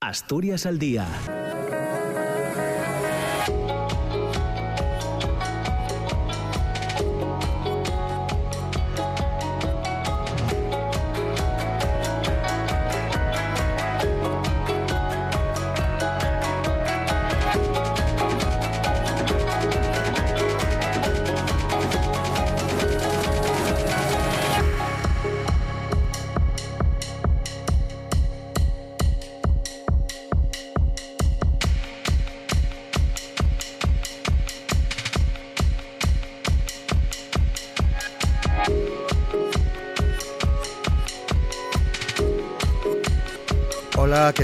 Asturias al día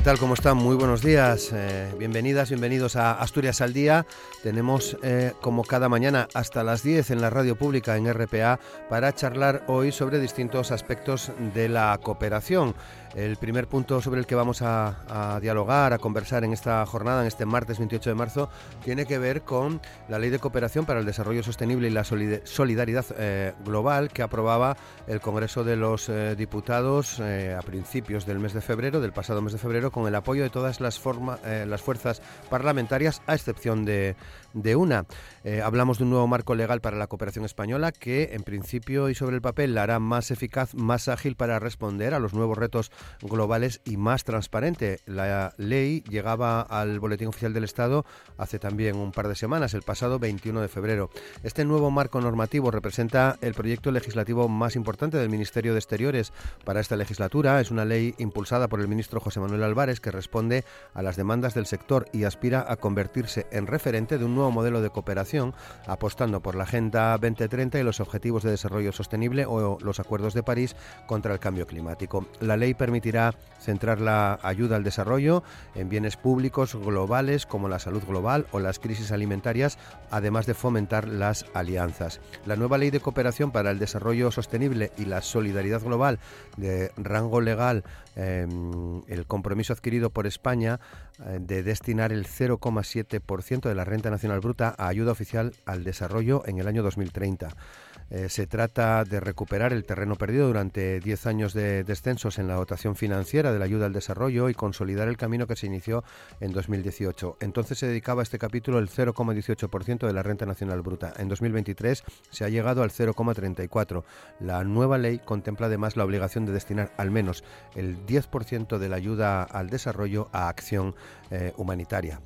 tal? ¿Cómo están? Muy buenos días. Eh, bienvenidas, bienvenidos a Asturias al Día. Tenemos eh, como cada mañana hasta las 10 en la radio pública en RPA para charlar hoy sobre distintos aspectos de la cooperación. El primer punto sobre el que vamos a, dialogar, a conversar en esta jornada, en este martes 28 de marzo, tiene que ver con la Ley de Cooperación para el Desarrollo Sostenible y la Solidaridad eh, Global que aprobaba el Congreso de los eh, Diputados eh, a principios del mes de febrero, del pasado mes de febrero, con el apoyo de todas las, las fuerzas parlamentarias, a excepción de una. hablamos de un nuevo marco legal para la cooperación española que, en principio y sobre el papel, la hará más eficaz, más ágil para responder a los nuevos retos globales y más transparente. La ley llegaba al Boletín Oficial del Estado hace también un par de semanas, el pasado 21 de febrero. Este nuevo marco normativo representa el proyecto legislativo más importante del Ministerio de Exteriores para esta legislatura. Es una ley impulsada por el ministro José Manuel Álvarez que responde a las demandas del sector y aspira a convertirse en referente de un nuevo modelo de cooperación, apostando por la Agenda 2030 y los Objetivos de Desarrollo Sostenible o los Acuerdos de París contra el cambio climático. La ley permite permitirá centrar la ayuda al desarrollo en bienes públicos globales como la salud global o las crisis alimentarias, además de fomentar las alianzas. La nueva ley de cooperación para el desarrollo sostenible y la solidaridad global de rango legal, em, el compromiso adquirido por España eh, de destinar el 0,7% de la renta nacional bruta a ayuda oficial al desarrollo en el año 2030. Eh, se trata de recuperar el terreno perdido durante 10 años de descensos en la dotación financiera de la ayuda al desarrollo y consolidar el camino que se inició en 2018. Entonces se dedicaba a este capítulo el 0,18% de la renta nacional bruta. En 2023 se ha llegado al 0,34%. La nueva ley contempla además la obligación de destinar al menos el 10% de la ayuda al desarrollo a acción eh, humanitaria.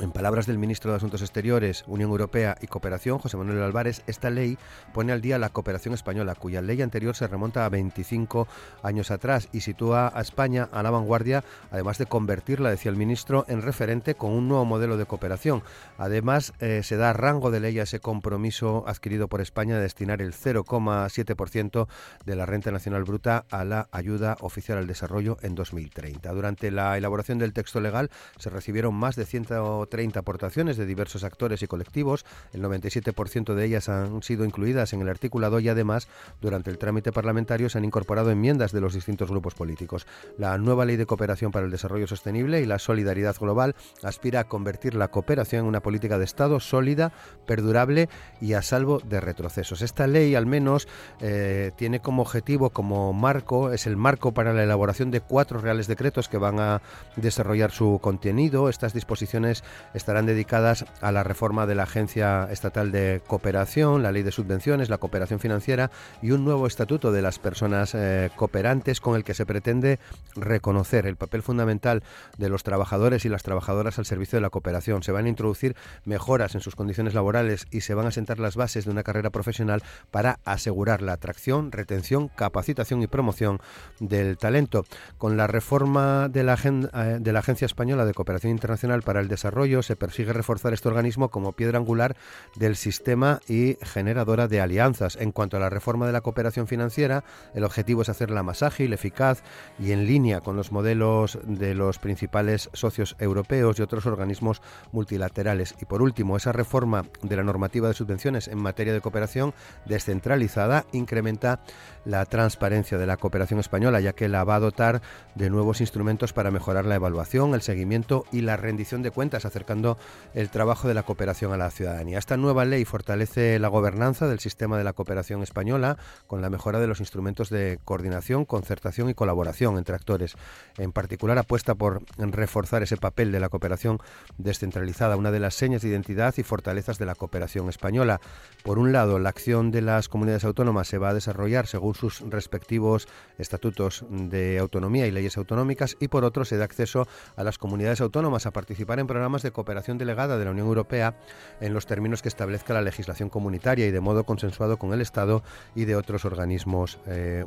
En palabras del ministro de Asuntos Exteriores, Unión Europea y Cooperación, José Manuel Álvarez, esta ley pone al día la cooperación española, cuya ley anterior se remonta a 25 años atrás y sitúa a España a la vanguardia, además de convertirla, decía el ministro, en referente con un nuevo modelo de cooperación. Además, eh, se da rango de ley a ese compromiso adquirido por España de destinar el 0,7% de la renta nacional bruta a la ayuda oficial al desarrollo en 2030. Durante la elaboración del texto legal se recibieron más de 100 30 aportaciones de diversos actores y colectivos. El 97% de ellas han sido incluidas en el articulado y además durante el trámite parlamentario se han incorporado enmiendas de los distintos grupos políticos. La nueva ley de cooperación para el desarrollo sostenible y la solidaridad global aspira a convertir la cooperación en una política de Estado sólida, perdurable y a salvo de retrocesos. Esta ley al menos eh, tiene como objetivo, como marco, es el marco para la elaboración de cuatro reales decretos que van a desarrollar su contenido. Estas disposiciones estarán dedicadas a la reforma de la Agencia Estatal de Cooperación, la Ley de Subvenciones, la cooperación financiera y un nuevo estatuto de las personas eh, cooperantes con el que se pretende reconocer el papel fundamental de los trabajadores y las trabajadoras al servicio de la cooperación. Se van a introducir mejoras en sus condiciones laborales y se van a sentar las bases de una carrera profesional para asegurar la atracción, retención, capacitación y promoción del talento. Con la reforma de la, eh, de la Agencia Española de Cooperación Internacional para el Desarrollo, se persigue reforzar este organismo como piedra angular del sistema y generadora de alianzas. En cuanto a la reforma de la cooperación financiera, el objetivo es hacerla más ágil, eficaz y en línea con los modelos de los principales socios europeos y otros organismos multilaterales. Y por último, esa reforma de la normativa de subvenciones en materia de cooperación descentralizada incrementa la transparencia de la cooperación española, ya que la va a dotar de nuevos instrumentos para mejorar la evaluación, el seguimiento y la rendición de cuentas acercando el trabajo de la cooperación a la ciudadanía. Esta nueva ley fortalece la gobernanza del sistema de la cooperación española con la mejora de los instrumentos de coordinación, concertación y colaboración entre actores. En particular, apuesta por reforzar ese papel de la cooperación descentralizada, una de las señas de identidad y fortalezas de la cooperación española. Por un lado, la acción de las comunidades autónomas se va a desarrollar según sus respectivos estatutos de autonomía y leyes autonómicas y por otro se da acceso a las comunidades autónomas a participar en programas de cooperación delegada de la Unión Europea en los términos que establezca la legislación comunitaria y de modo consensuado con el Estado y de otros organismos eh,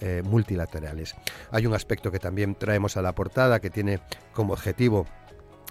eh, multilaterales. Hay un aspecto que también traemos a la portada que tiene como objetivo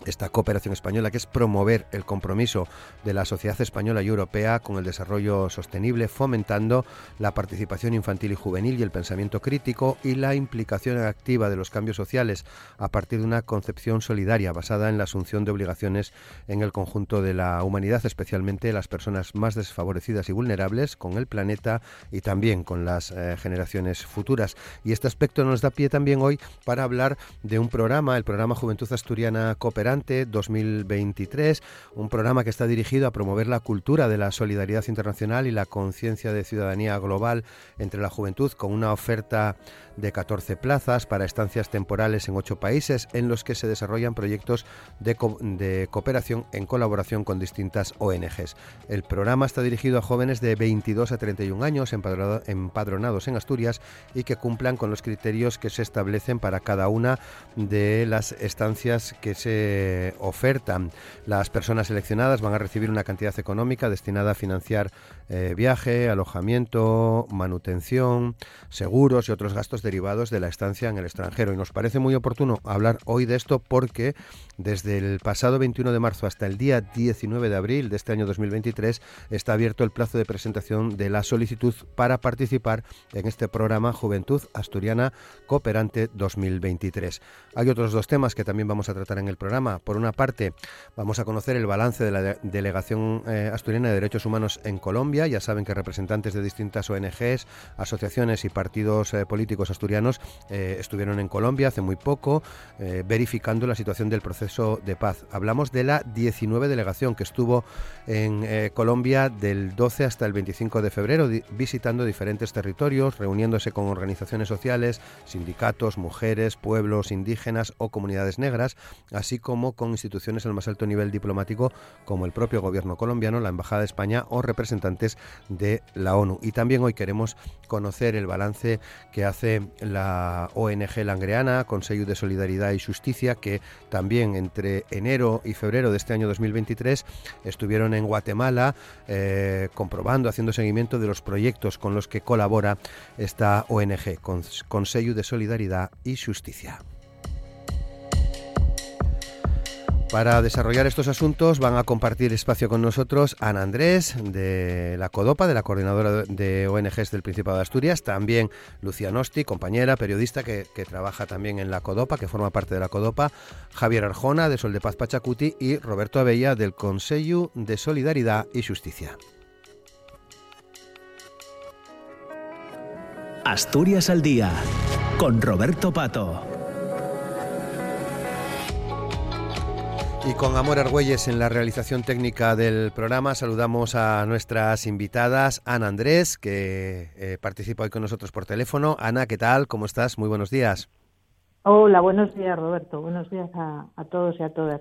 esta cooperación española, que es promover el compromiso de la sociedad española y europea con el desarrollo sostenible, fomentando la participación infantil y juvenil y el pensamiento crítico y la implicación activa de los cambios sociales a partir de una concepción solidaria basada en la asunción de obligaciones en el conjunto de la humanidad, especialmente las personas más desfavorecidas y vulnerables con el planeta y también con las eh, generaciones futuras. Y este aspecto nos da pie también hoy para hablar de un programa, el programa Juventud Asturiana Cooperante 2023, un programa que está dirigido a promover la cultura de la solidaridad internacional y la conciencia de ciudadanía global entre la juventud con una oferta de 14 plazas para estancias temporales en ocho países en los que se desarrollan proyectos de, de, cooperación en colaboración con distintas ONGs. El programa está dirigido a jóvenes de 22 a 31 años empadronados en Asturias y que cumplan con los criterios que se establecen para cada una de las estancias que se ofertan. Las personas seleccionadas van a recibir una cantidad económica destinada a financiar eh, viaje, alojamiento, manutención, seguros y otros gastos derivados de la estancia en el extranjero. Y nos parece muy oportuno hablar hoy de esto porque desde el pasado 21 de marzo hasta el día 19 de abril de este año 2023 está abierto el plazo de presentación de la solicitud para participar en este programa Juventud Asturiana Cooperante 2023. Hay otros dos temas que también vamos a tratar en el programa. Por una parte, vamos a conocer el balance de la Delegación eh, Asturiana de Derechos Humanos en Colombia. Ya saben que representantes de distintas ONGs, asociaciones y partidos eh, políticos asturianos eh, estuvieron en Colombia hace muy poco verificando la situación del proceso de paz. Hablamos de la 19 delegación que estuvo en Colombia del 12 hasta el 25 de febrero visitando diferentes territorios, reuniéndose con organizaciones sociales, sindicatos, mujeres, pueblos indígenas o comunidades negras, así como con instituciones al más alto nivel diplomático como el propio gobierno colombiano, la Embajada de España o representantes de la ONU. Y también hoy queremos conocer el balance que hace la ONG Langreana, Consejo de Solidaridad y Justicia, que también entre enero y febrero de este año 2023 estuvieron en Guatemala eh, comprobando, haciendo seguimiento de los proyectos con los que colabora esta ONG, Consejo de Solidaridad y Justicia. Para desarrollar estos asuntos van a compartir espacio con nosotros Ana Andrés de la CODOPA, de la Coordinadora de ONGs del Principado de Asturias, también Lucía Nosti, compañera, periodista que, trabaja también en la CODOPA, que forma parte de la CODOPA, Javier Arjona de Sol de Paz Pachacuti y Roberto Abella del Consejo de Solidaridad y Justicia. Asturias al Día, con Roberto Pato. Y con Amor Argüelles en la realización técnica del programa saludamos a nuestras invitadas, Ana Andrés, que eh, participa hoy con nosotros por teléfono. Ana, ¿qué tal? ¿Cómo estás? Muy buenos días. Hola, buenos días Roberto. Buenos días a, todos y a todas.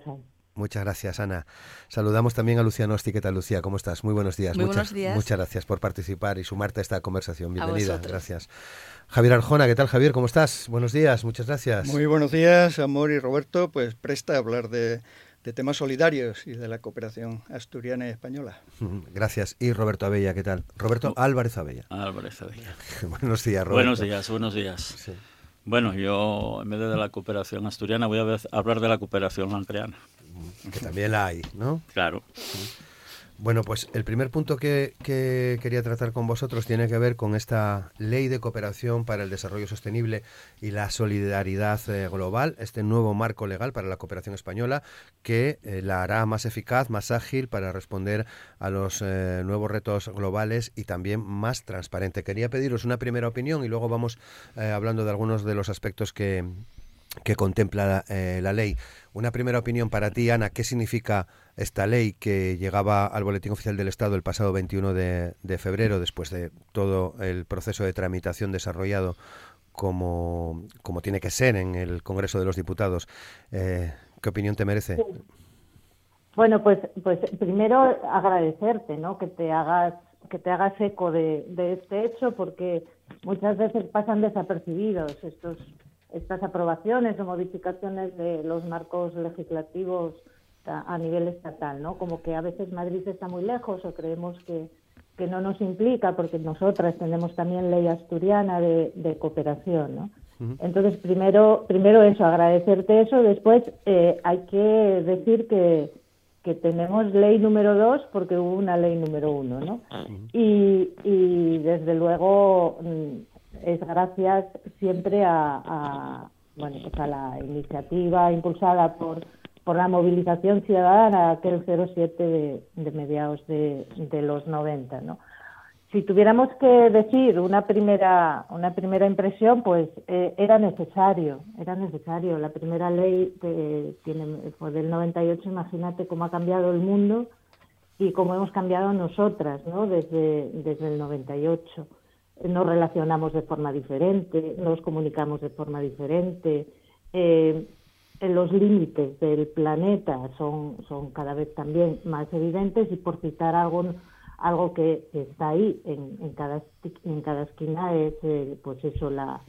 Muchas gracias, Ana. Saludamos también a Lucía Nosti. ¿Qué tal, Lucía? ¿Cómo estás? Muy buenos días. Muy muchas, buenos días. Muchas gracias por participar y sumarte a esta conversación. Bienvenida. gracias. Javier Arjona, ¿qué tal, Javier? ¿Cómo estás? Buenos días. Muchas gracias. Muy buenos días, Amor y Roberto. Pues presta a hablar de de temas solidarios y de la cooperación asturiana y española. Gracias. Y Roberto Abella, ¿qué tal? Roberto Álvarez Abella. Álvarez Abella. buenos días, Roberto. Buenos días, buenos días. Bueno, yo en vez de la cooperación asturiana voy a hablar de la cooperación lancreana. Que también la hay, ¿no? Claro. Bueno, pues el primer punto que, quería tratar con vosotros tiene que ver con esta ley de cooperación para el desarrollo sostenible y la solidaridad eh, global, este nuevo marco legal para la cooperación española que eh, la hará más eficaz, más ágil para responder a los eh, nuevos retos globales y también más transparente. Quería pediros una primera opinión y luego vamos hablando de algunos de los aspectos que, que contempla la ley. Una primera opinión para ti, Ana, ¿qué significa esta ley que llegaba al Boletín Oficial del Estado el pasado 21 de, febrero, después de todo el proceso de tramitación desarrollado como, como tiene que ser en el Congreso de los Diputados? Eh, ¿Qué opinión te merece? Bueno, pues, pues primero agradecerte, ¿no? Que te hagas que te hagas eco de, de este hecho, porque muchas veces pasan desapercibidos estos estas aprobaciones o modificaciones de los marcos legislativos a, nivel estatal, ¿no? Como que a veces Madrid está muy lejos o creemos que, que no nos implica porque nosotras tenemos también ley asturiana de, cooperación, ¿no? Entonces, primero, primero eso, agradecerte eso. Después, eh, hay que decir que, que tenemos ley número dos porque hubo una ley número uno, ¿no? y, y desde luego mm, es gracias siempre a, bueno, pues a la iniciativa impulsada por, por la movilización ciudadana, aquel 07 de, mediados de, los 90, ¿no? Si tuviéramos que decir una primera, una primera impresión, pues eh, era necesario, era necesario. La primera ley que fue del 98, imagínate cómo ha cambiado el mundo y cómo hemos cambiado nosotras, ¿no? Desde, desde el 98 nos relacionamos de forma diferente, nos comunicamos de forma diferente. Eh, los límites del planeta son, son cada vez también más evidentes y por citar algo, algo que está ahí en, en, cada, en cada esquina es eh, pues eso, la,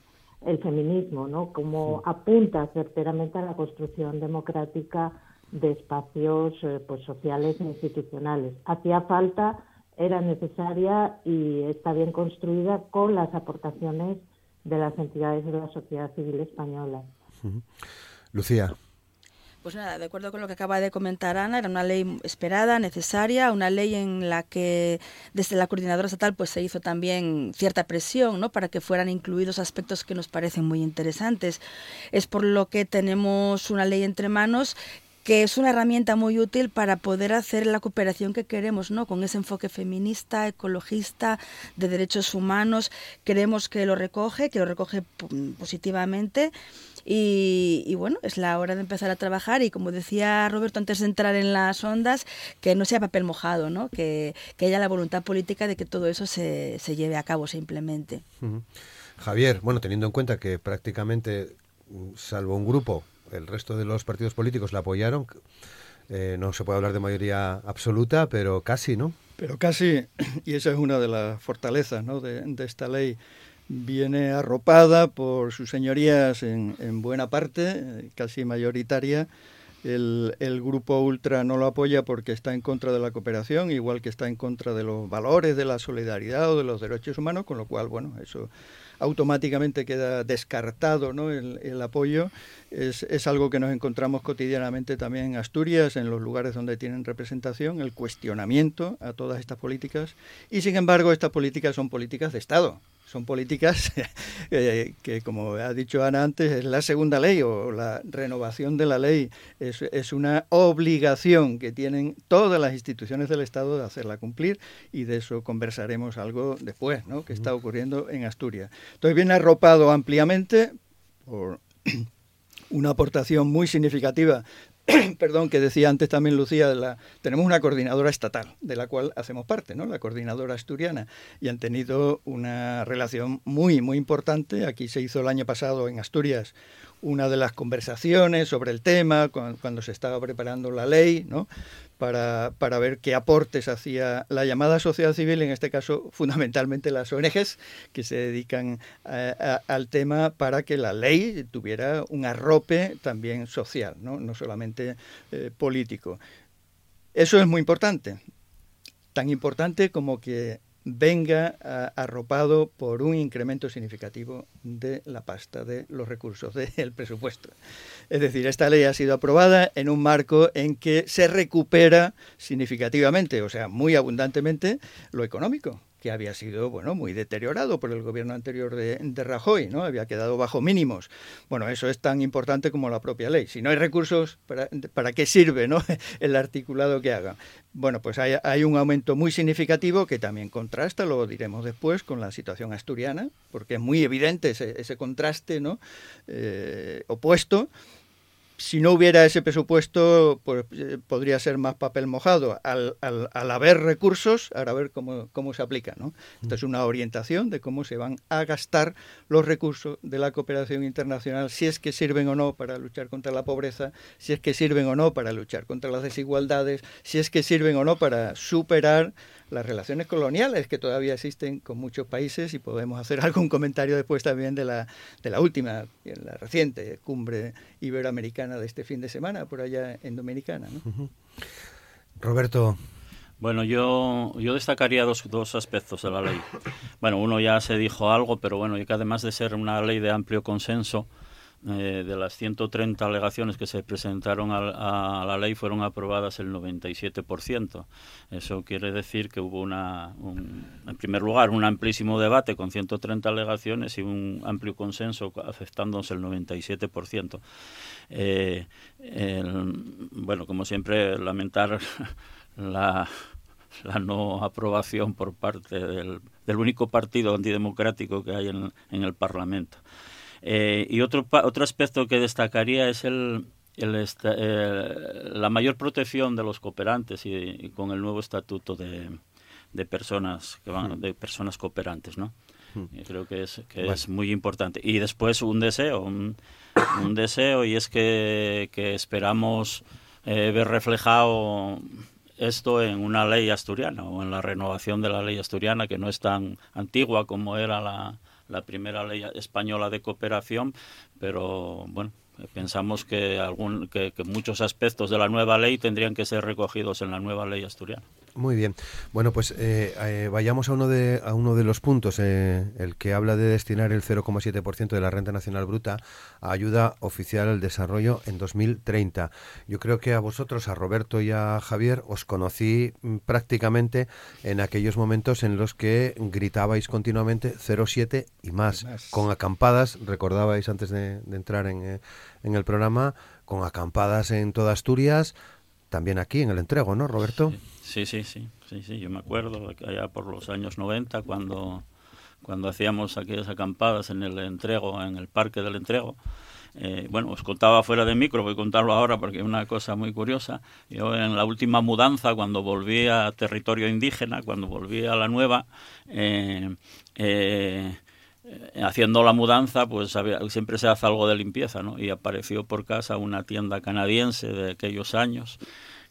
el feminismo, ¿no? Como apunta certeramente a la construcción democrática de espacios eh, pues sociales e institucionales. Hacía falta era necesaria y está bien construida con las aportaciones de las entidades de la sociedad civil española. Lucía. Pues nada, de acuerdo con lo que acaba de comentar Ana, era una ley esperada, necesaria, una ley en la que desde la coordinadora estatal pues se hizo también cierta presión, ¿no? para que fueran incluidos aspectos que nos parecen muy interesantes. Es por lo que tenemos una ley entre manos que es una herramienta muy útil para poder hacer la cooperación que queremos, ¿no? Con ese enfoque feminista, ecologista, de derechos humanos, queremos que lo recoge, que lo recoge positivamente. Y, bueno, es la hora de empezar a trabajar y como decía Roberto antes de entrar en las ondas, que no sea papel mojado, ¿no? que, haya la voluntad política de que todo eso se, se lleve a cabo, se implemente. Javier, bueno, teniendo en cuenta que prácticamente, salvo un grupo el resto de los partidos políticos la apoyaron. Eh, no se puede hablar de mayoría absoluta, pero casi, ¿no? Pero casi, y esa es una de las fortalezas ¿no? de, esta ley, viene arropada por sus señorías en, en buena parte, casi mayoritaria. El, el, grupo ultra no lo apoya porque está en contra de la cooperación, igual que está en contra de los valores de la solidaridad o de los derechos humanos, con lo cual, bueno, eso automáticamente queda descartado ¿no? el, apoyo. Es, es, algo que nos encontramos cotidianamente también en Asturias, en los lugares donde tienen representación, el cuestionamiento a todas estas políticas. Y sin embargo, estas políticas son políticas de Estado son políticas eh, que, como ha dicho Ana antes, es la segunda ley o la renovación de la ley. Es, es, una obligación que tienen todas las instituciones del Estado de hacerla cumplir y de eso conversaremos algo después, ¿no? que está ocurriendo en Asturias. Entonces viene arropado ampliamente por una aportación muy significativa perdón, que decía antes también Lucía, la, tenemos una coordinadora estatal, de la cual hacemos parte, ¿no? la coordinadora asturiana, y han tenido una relación muy, muy importante. Aquí se hizo el año pasado en Asturias una de las conversaciones sobre el tema, cuando, se estaba preparando la ley, ¿no? Para, para, ver qué aportes hacía la llamada sociedad civil, en este caso fundamentalmente las ONGs, que se dedican al tema para que la ley tuviera un arrope también social, no, no solamente eh, político. Eso es muy importante, tan importante como que venga arropado por un incremento significativo de la pasta de los recursos del presupuesto. Es decir, esta ley ha sido aprobada en un marco en que se recupera significativamente, o sea, muy abundantemente, lo económico que había sido bueno muy deteriorado por el gobierno anterior de, Rajoy, ¿no? Había quedado bajo mínimos. Bueno, eso es tan importante como la propia ley. Si no hay recursos, ¿para, para qué sirve ¿no? el articulado que haga? Bueno, pues hay, un aumento muy significativo que también contrasta, lo diremos después, con la situación asturiana, porque es muy evidente ese, contraste ¿no? Eh, opuesto si no hubiera ese presupuesto, pues, eh, podría ser más papel mojado. Al, haber recursos, ahora ver cómo, cómo se aplica. ¿no? Esto es una orientación de cómo se van a gastar los recursos de la cooperación internacional, si es que sirven o no para luchar contra la pobreza, si es que sirven o no para luchar contra las desigualdades, si es que sirven o no para superar las relaciones coloniales que todavía existen con muchos países y podemos hacer algún comentario después también de la, de la última, la reciente cumbre iberoamericana de este fin de semana por allá en Dominicana. Roberto. Bueno, yo, yo destacaría dos, dos aspectos de la ley. Bueno, uno ya se dijo algo, pero bueno, y que además de ser una ley de amplio consenso, eh, de las 130 alegaciones que se presentaron a, la ley fueron aprobadas el 97%. Eso quiere decir que hubo una, en primer lugar, un amplísimo debate con 130 alegaciones y un amplio consenso aceptándose el 97%. Eh, bueno, como siempre, lamentar la, la no aprobación por parte del, único partido antidemocrático que hay en el Parlamento. Eh, y otro, otro aspecto que destacaría es el, eh, la mayor protección de los cooperantes y, con el nuevo estatuto de, de personas que van, hmm. de personas cooperantes, ¿no? Hmm. creo que es que es muy importante. Y después un deseo, un, deseo y es que, que esperamos eh, ver reflejado esto en una ley asturiana o en la renovación de la ley asturiana que no es tan antigua como era la, la primera ley española de cooperación, pero bueno, pensamos que, algún, que, muchos aspectos de la nueva ley tendrían que ser recogidos en la nueva ley asturiana. Muy bien. Bueno, pues eh, eh, vayamos a uno de a uno de los puntos, eh, el que habla de destinar el 0,7% de la renta nacional bruta a ayuda oficial al desarrollo en 2030. Yo creo que a vosotros, a Roberto y a Javier, os conocí mm, prácticamente en aquellos momentos en los que gritabais continuamente 0,7 y más, con acampadas, recordabais antes de, entrar en, en el programa, con acampadas en toda Asturias, también aquí en el entrego, ¿no, Roberto? Sí, sí, sí, sí, sí, yo me acuerdo allá por los años 90 cuando, cuando hacíamos aquellas acampadas en el entrego, en el parque del entrego. Eh, bueno, os contaba fuera de micro, voy a contarlo ahora porque es una cosa muy curiosa. Yo en la última mudanza, cuando volví a territorio indígena, cuando volví a la nueva, eh, eh, haciendo la mudanza, pues siempre se hace algo de limpieza, ¿no? Y apareció por casa una tienda canadiense de aquellos años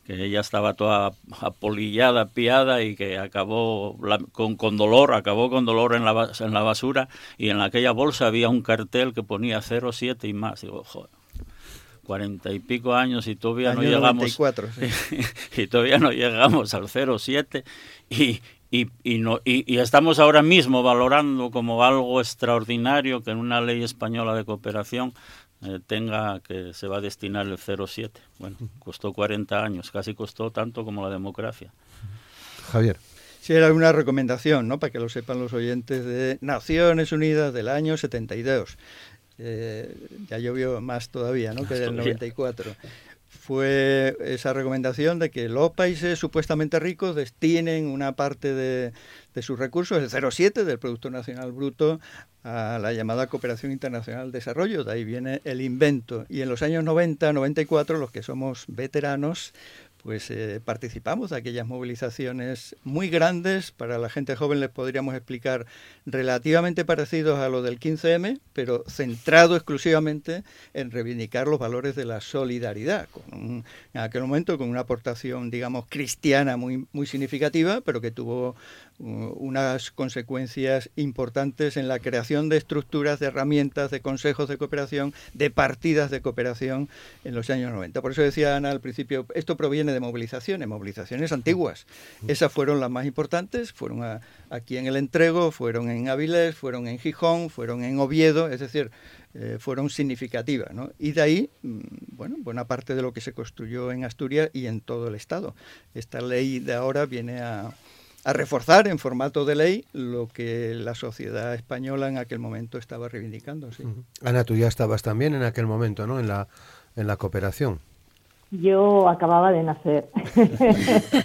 que ella estaba toda apolillada, piada y que acabó con, con, dolor, acabó con dolor en la, en la basura y en aquella bolsa había un cartel que ponía 07 y más. Digo, joder, cuarenta y pico años y todavía no llegamos y todavía no llegamos al 07 y, y, y, no, y, y, estamos ahora mismo valorando como algo extraordinario que en una ley española de cooperación eh, tenga que se va a destinar el 0,7. Bueno, costó 40 años, casi costó tanto como la democracia. Javier. Sí, era una recomendación, ¿no? Para que lo sepan los oyentes de Naciones Unidas del año 72. Eh, ya llovió más todavía, ¿no? Que del 94 fue esa recomendación de que los países supuestamente ricos destinen una parte de, de sus recursos, el 0,7 del Producto Nacional Bruto, a la llamada cooperación internacional de desarrollo. De ahí viene el invento. Y en los años 90, 94, los que somos veteranos, pues eh, participamos de aquellas movilizaciones muy grandes, para la gente joven les podríamos explicar relativamente parecidos a lo del 15M, pero centrado exclusivamente en reivindicar los valores de la solidaridad, con en aquel momento con una aportación, digamos, cristiana muy, muy significativa, pero que tuvo unas consecuencias importantes en la creación de estructuras, de herramientas, de consejos de cooperación, de partidas de cooperación en los años 90. Por eso decía Ana al principio, esto proviene de movilizaciones, movilizaciones antiguas. Esas fueron las más importantes, fueron aquí en el Entrego, fueron en Avilés, fueron en Gijón, fueron en Oviedo, es decir, eh, fueron significativas. Y de ahí, mm, bueno, buena parte de lo que se construyó en Asturias y en todo el Estado. Esta ley de ahora viene a a reforzar en formato de ley lo que la sociedad española en aquel momento estaba reivindicando. Sí. Ana, tú ya estabas también en aquel momento, ¿no? En la, en la cooperación. Yo acababa de nacer.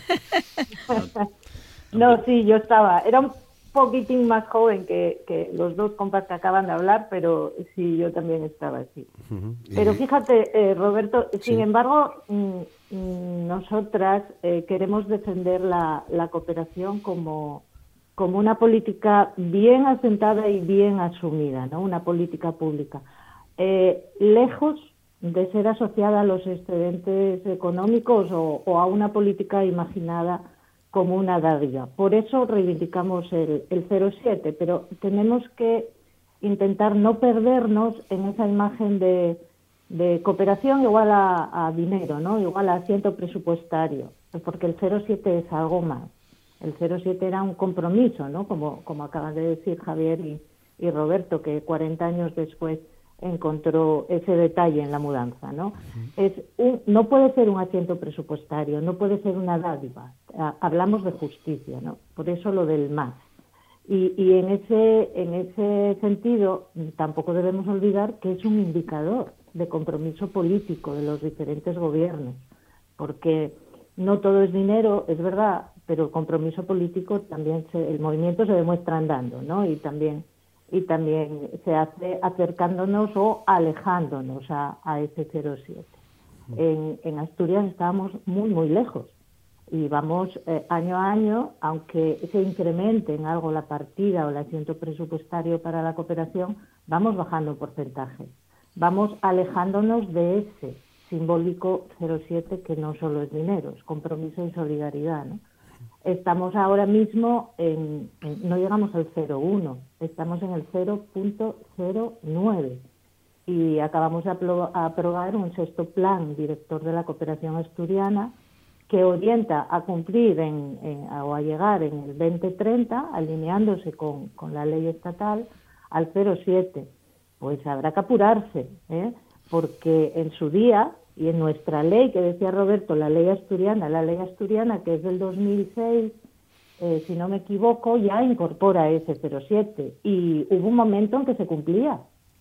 no, sí, yo estaba. Era un poquitín más joven que, los dos compas que acaban de hablar, pero sí, yo también estaba así. Pero fíjate, eh, Roberto, sin embargo, mm, nosotras eh, queremos defender la, cooperación como, como una política bien asentada y bien asumida, ¿no? Una política pública. Eh, lejos de ser asociada a los excedentes económicos o a una política imaginada como una dádiva. Por eso reivindicamos el, el 07, pero tenemos que intentar no perdernos en esa imagen de, de cooperación igual a, dinero, ¿no? igual a asiento presupuestario, porque el 07 es algo más. El 07 era un compromiso, ¿no? como, como acaban de decir Javier y, y Roberto, que 40 años después encontró ese detalle en la mudanza, ¿no? Es no puede ser un asiento presupuestario, no puede ser una dádiva. Hablamos de justicia, ¿no? Por eso lo del más. Y, y en ese en ese sentido tampoco debemos olvidar que es un indicador de compromiso político de los diferentes gobiernos, porque no todo es dinero, es verdad, pero el compromiso político también se, el movimiento se demuestra andando, ¿no? Y también y también se hace acercándonos o alejándonos a, ese 07. En, en, Asturias estábamos muy, muy lejos y vamos eh, año a año, aunque se incremente en algo la partida o el asiento presupuestario para la cooperación, vamos bajando porcentaje. Vamos alejándonos de ese simbólico 07 que no solo es dinero, es compromiso y solidaridad. Estamos ahora mismo en, no llegamos al 0,1, estamos en el 0.09 y acabamos de aprobar un sexto plan director de la cooperación asturiana que orienta a cumplir en, o a llegar en el 2030, alineándose con, con la ley estatal, al 0,7. Pues habrá que apurarse, ¿eh? porque en su día y en nuestra ley, que decía Roberto, la ley asturiana, la ley asturiana que es del 2006, eh, si no me equivoco, ya incorpora ese 07. Y hubo un momento en que se cumplía.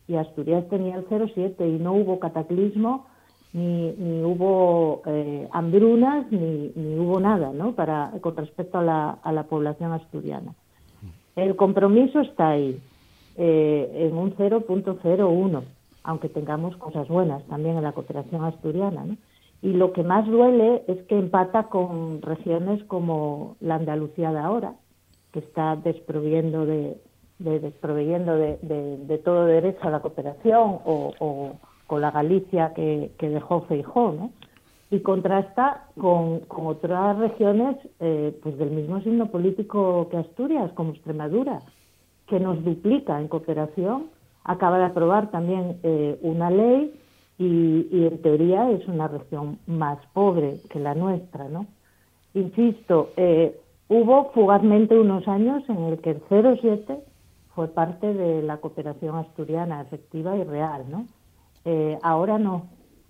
Y Asturias tenía el 07 y no hubo cataclismo, ni, ni hubo eh, hambrunas, ni, ni, hubo nada ¿no? Para, con respecto a la, a la población asturiana. El compromiso está ahí, eh, en un 0.01 aunque tengamos cosas buenas también en la cooperación asturiana. Y lo que más duele es que empata con regiones como la Andalucía de ahora, que está desproviendo de, desproveyendo de, todo derecho a la cooperación, o, con la Galicia que, dejó Feijó, y contrasta con, otras regiones eh, pues del mismo signo político que Asturias, como Extremadura, que nos duplica en cooperación acaba de aprobar también eh, una ley y, en teoría es una región más pobre que la nuestra, ¿no? Insisto, eh, hubo fugazmente unos años en el que el 07 fue parte de la cooperación asturiana efectiva y real, ¿no? Eh, ahora no,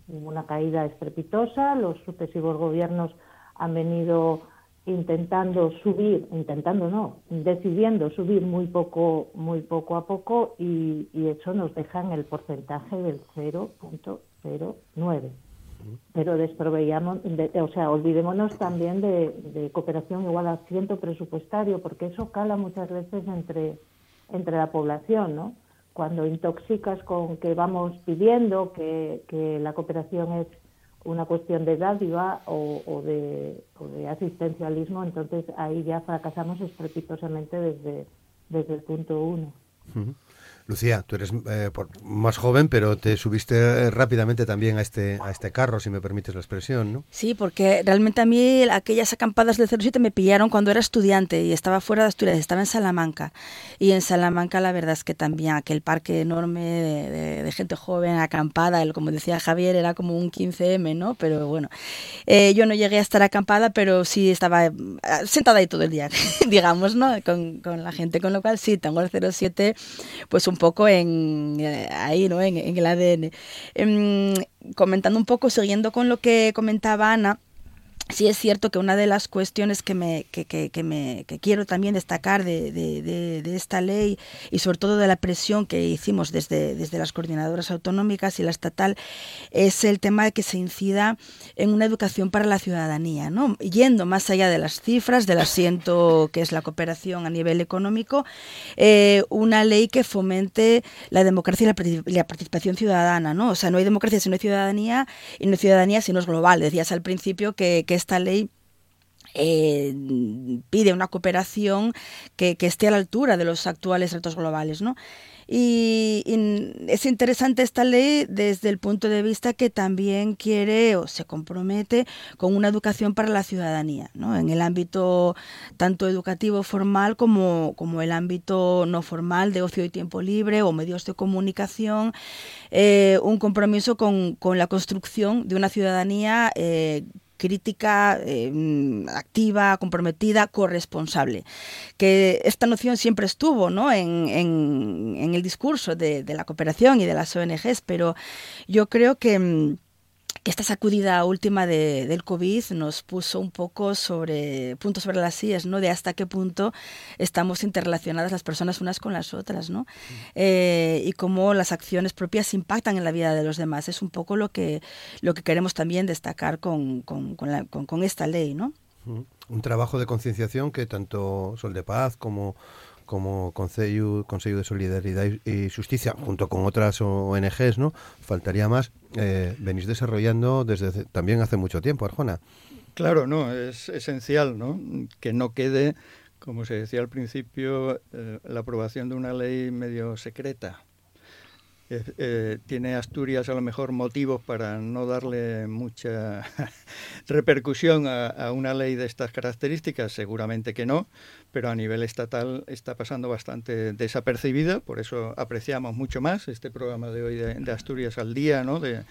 hubo una caída estrepitosa, los sucesivos gobiernos han venido intentando subir, intentando no, decidiendo subir muy poco, muy poco a poco y, eso nos deja en el porcentaje del 0.09. Pero desproveíamos, o sea, olvidémonos también de, cooperación igual a ciento presupuestario, porque eso cala muchas veces entre, entre la población, ¿no? Cuando intoxicas con que vamos pidiendo que, que la cooperación es una cuestión de dádiva o, o, de, o, de, asistencialismo, entonces ahí ya fracasamos estrepitosamente desde, desde el punto uno. Lucía, tú eres eh, más joven, pero te subiste eh, rápidamente también a este, a este carro, si me permites la expresión, ¿no? Sí, porque realmente a mí aquellas acampadas del 07 me pillaron cuando era estudiante y estaba fuera de Asturias, estaba en Salamanca. Y en Salamanca la verdad es que también aquel parque enorme de, gente joven acampada, el, como decía Javier, era como un 15M, ¿no? Pero bueno, eh, yo no llegué a estar acampada, pero sí estaba sentada ahí todo el día, digamos, ¿no? Con, con la gente, con lo cual sí, tengo el 07, pues un un poco en, eh, ahí, ¿no? En, el ADN. Em, comentando un poco, siguiendo con lo que comentaba Ana, sí es cierto que una de las cuestiones que me, que, que, me que quiero también destacar de, de, de, esta ley y sobre todo de la presión que hicimos desde, desde las coordinadoras autonómicas y la estatal es el tema de que se incida en una educación para la ciudadanía, ¿no? yendo más allá de las cifras, del asiento que es la cooperación a nivel económico, eh, una ley que fomente la democracia y la, participación ciudadana. ¿no? O sea, no hay democracia si no hay ciudadanía y no hay ciudadanía si no es global. Decías al principio que esta ley eh, pide una cooperación que, esté a la altura de los actuales retos globales, ¿no? Y, es interesante esta ley desde el punto de vista que también quiere o se compromete con una educación para la ciudadanía, ¿no? en el ámbito tanto educativo formal como, como el ámbito no formal de ocio y tiempo libre o medios de comunicación, eh, un compromiso con, con, la construcción de una ciudadanía eh, crítica, eh, activa, comprometida, corresponsable. Que esta noción siempre estuvo ¿no? en, en, el discurso de, de, la cooperación y de las ONGs, pero yo creo que mm, esta sacudida última de, del COVID nos puso un poco sobre puntos sobre las sillas, ¿no? De hasta qué punto estamos interrelacionadas las personas unas con las otras, ¿no? Eh, y cómo las acciones propias impactan en la vida de los demás. Es un poco lo que lo que queremos también destacar con, con, con esta ley, ¿no? Un trabajo de concienciación que tanto Sol de Paz como como Consejo, Consejo de Solidaridad y Justicia, junto con otras ONGs, ¿no? Faltaría más, eh, venís desarrollando desde también hace mucho tiempo, Arjona. Claro, no, es esencial, ¿no? Que no quede, como se decía al principio, eh, la aprobación de una ley medio secreta, eh, tiene Asturias a lo mejor motivos para no darle mucha repercusión a, una ley de estas características, seguramente que no, pero a nivel estatal está pasando bastante desapercibida, por eso apreciamos mucho más este programa de hoy de, Asturias al día, ¿no? De,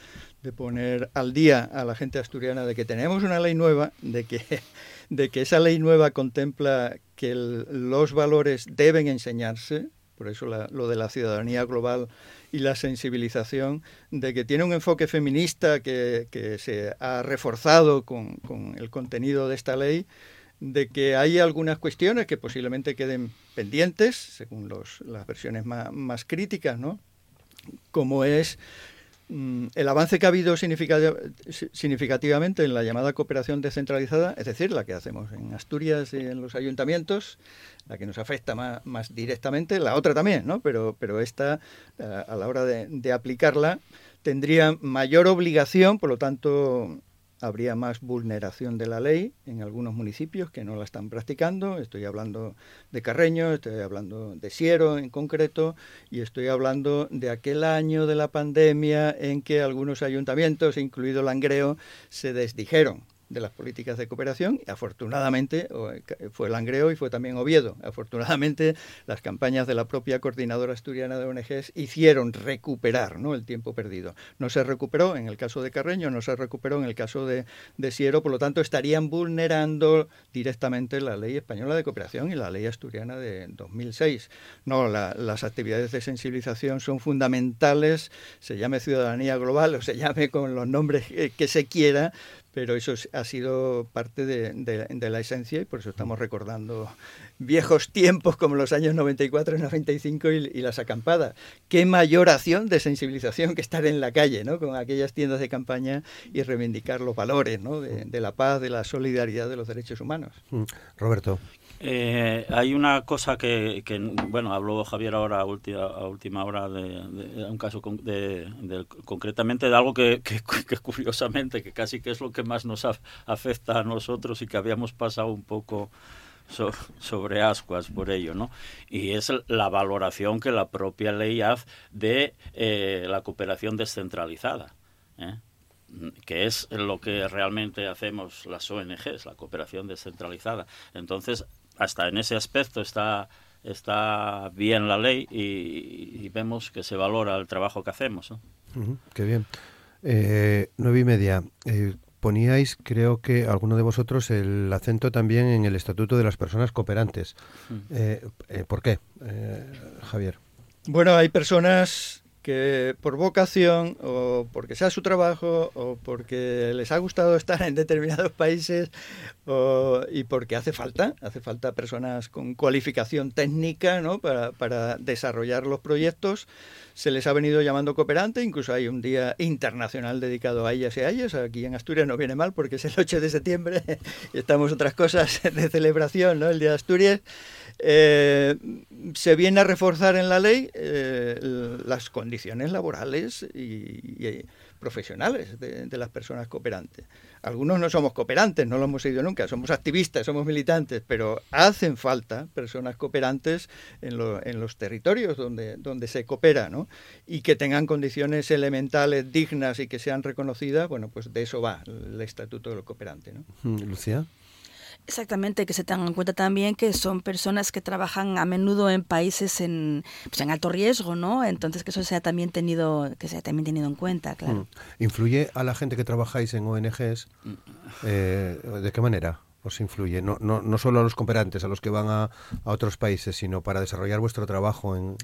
poner al día a la gente asturiana de que tenemos una ley nueva, de que, de que esa ley nueva contempla que los valores deben enseñarse, por eso lo de la ciudadanía global y la sensibilización de que tiene un enfoque feminista que, se ha reforzado con, el contenido de esta ley, de que hay algunas cuestiones que posiblemente queden pendientes, según las versiones más, más críticas, ¿no? como es el avance que ha habido significativamente en la llamada cooperación descentralizada, es decir, la que hacemos en Asturias y en los ayuntamientos, la que nos afecta más, directamente, la otra también, ¿no? Pero, pero esta, eh, a la hora de aplicarla, tendría mayor obligación, por lo tanto, habría más vulneración de la ley en algunos municipios que no la están practicando. Estoy hablando de Carreño, estoy hablando de Siero en concreto y estoy hablando de aquel año de la pandemia en que algunos ayuntamientos, incluido Langreo, se desdijeron de las políticas de cooperación y afortunadamente eh, fue Langreo y fue también Oviedo. Afortunadamente las campañas de la propia coordinadora asturiana de ONGs hicieron recuperar ¿no? el tiempo perdido. No se recuperó en el caso de Carreño, no se recuperó en el caso de, de Siero, por lo tanto estarían vulnerando directamente la ley española de cooperación y la ley asturiana de 2006. No, las actividades de sensibilización son fundamentales, se llame ciudadanía global o se llame con los nombres que se quiera, pero eso ha sido parte de, la esencia y por eso estamos recordando viejos tiempos como los años 94 y 95 y, y las acampadas. Qué mayor acción de sensibilización que estar en la calle, ¿no? Con aquellas tiendas de campaña y reivindicar los valores, ¿no? De, la paz, de la solidaridad, de los derechos humanos. Mm. Roberto. Eh, hay una cosa que, bueno, habló Javier ahora a última, a última hora de, un caso de, concretamente de algo que, curiosamente, que casi que es lo que más nos afecta a nosotros y que habíamos pasado un poco sobre ascuas por ello, ¿no? Y es la valoración que la propia ley hace de eh, la cooperación descentralizada. ¿eh? que es lo que realmente hacemos las ONGs, la cooperación descentralizada. Entonces, hasta en ese aspecto está está bien la ley y, vemos que se valora el trabajo que hacemos. qué bien. Eh, nueve y media. Eh, poníais, creo que alguno de vosotros, el acento también en el Estatuto de las Personas Cooperantes. Eh, ¿Por qué, Javier? Bueno, hay personas que por vocación o porque sea su trabajo o porque les ha gustado estar en determinados países y porque hace falta, hace falta personas con cualificación técnica ¿no? para, para desarrollar los proyectos, se les ha venido llamando cooperante, incluso hay un día internacional dedicado a ellas y a ellos, aquí en Asturias no viene mal porque es el 8 de septiembre y estamos otras cosas de celebración, ¿no? el Día de Asturias. Eh, se viene a reforzar en la ley eh, las condiciones laborales y, profesionales de, las personas cooperantes. Algunos no somos cooperantes, no lo hemos sido nunca, somos activistas, somos militantes, pero hacen falta personas cooperantes en, los territorios donde, donde se coopera, ¿no? Y que tengan condiciones elementales dignas y que sean reconocidas, bueno, pues de eso va el Estatuto del Cooperante, ¿no? Mm, Lucía. Exactamente, que se tengan en cuenta también que son personas que trabajan a menudo en países en, pues en alto riesgo, ¿no? Entonces que eso sea también tenido, que sea también tenido en cuenta, claro. Mm. ¿Influye a la gente que trabajáis en ONGs? Eh, ¿De qué manera? os influye? No, no, no solo a los cooperantes, a los que van a, a otros países, sino para desarrollar vuestro trabajo en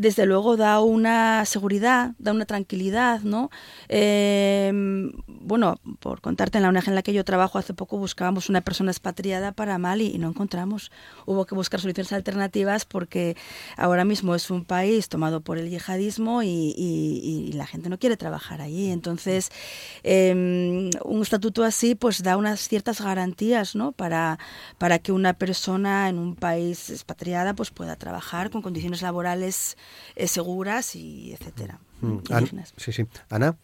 desde luego da una seguridad, da una tranquilidad, ¿no? Em, bueno, por contarte, en la ONG en la que yo trabajo hace poco buscábamos una persona expatriada para Mali y no encontramos. Hubo que buscar soluciones alternativas porque ahora mismo es un país tomado por el yihadismo y, la gente no quiere trabajar allí. Entonces, em, un estatuto así pues da unas ciertas garantías, ¿no? Para, para que una persona en un país expatriada pues pueda trabajar con condiciones laborales eh, seguras y etcétera. Mm, sí, sí. Ana.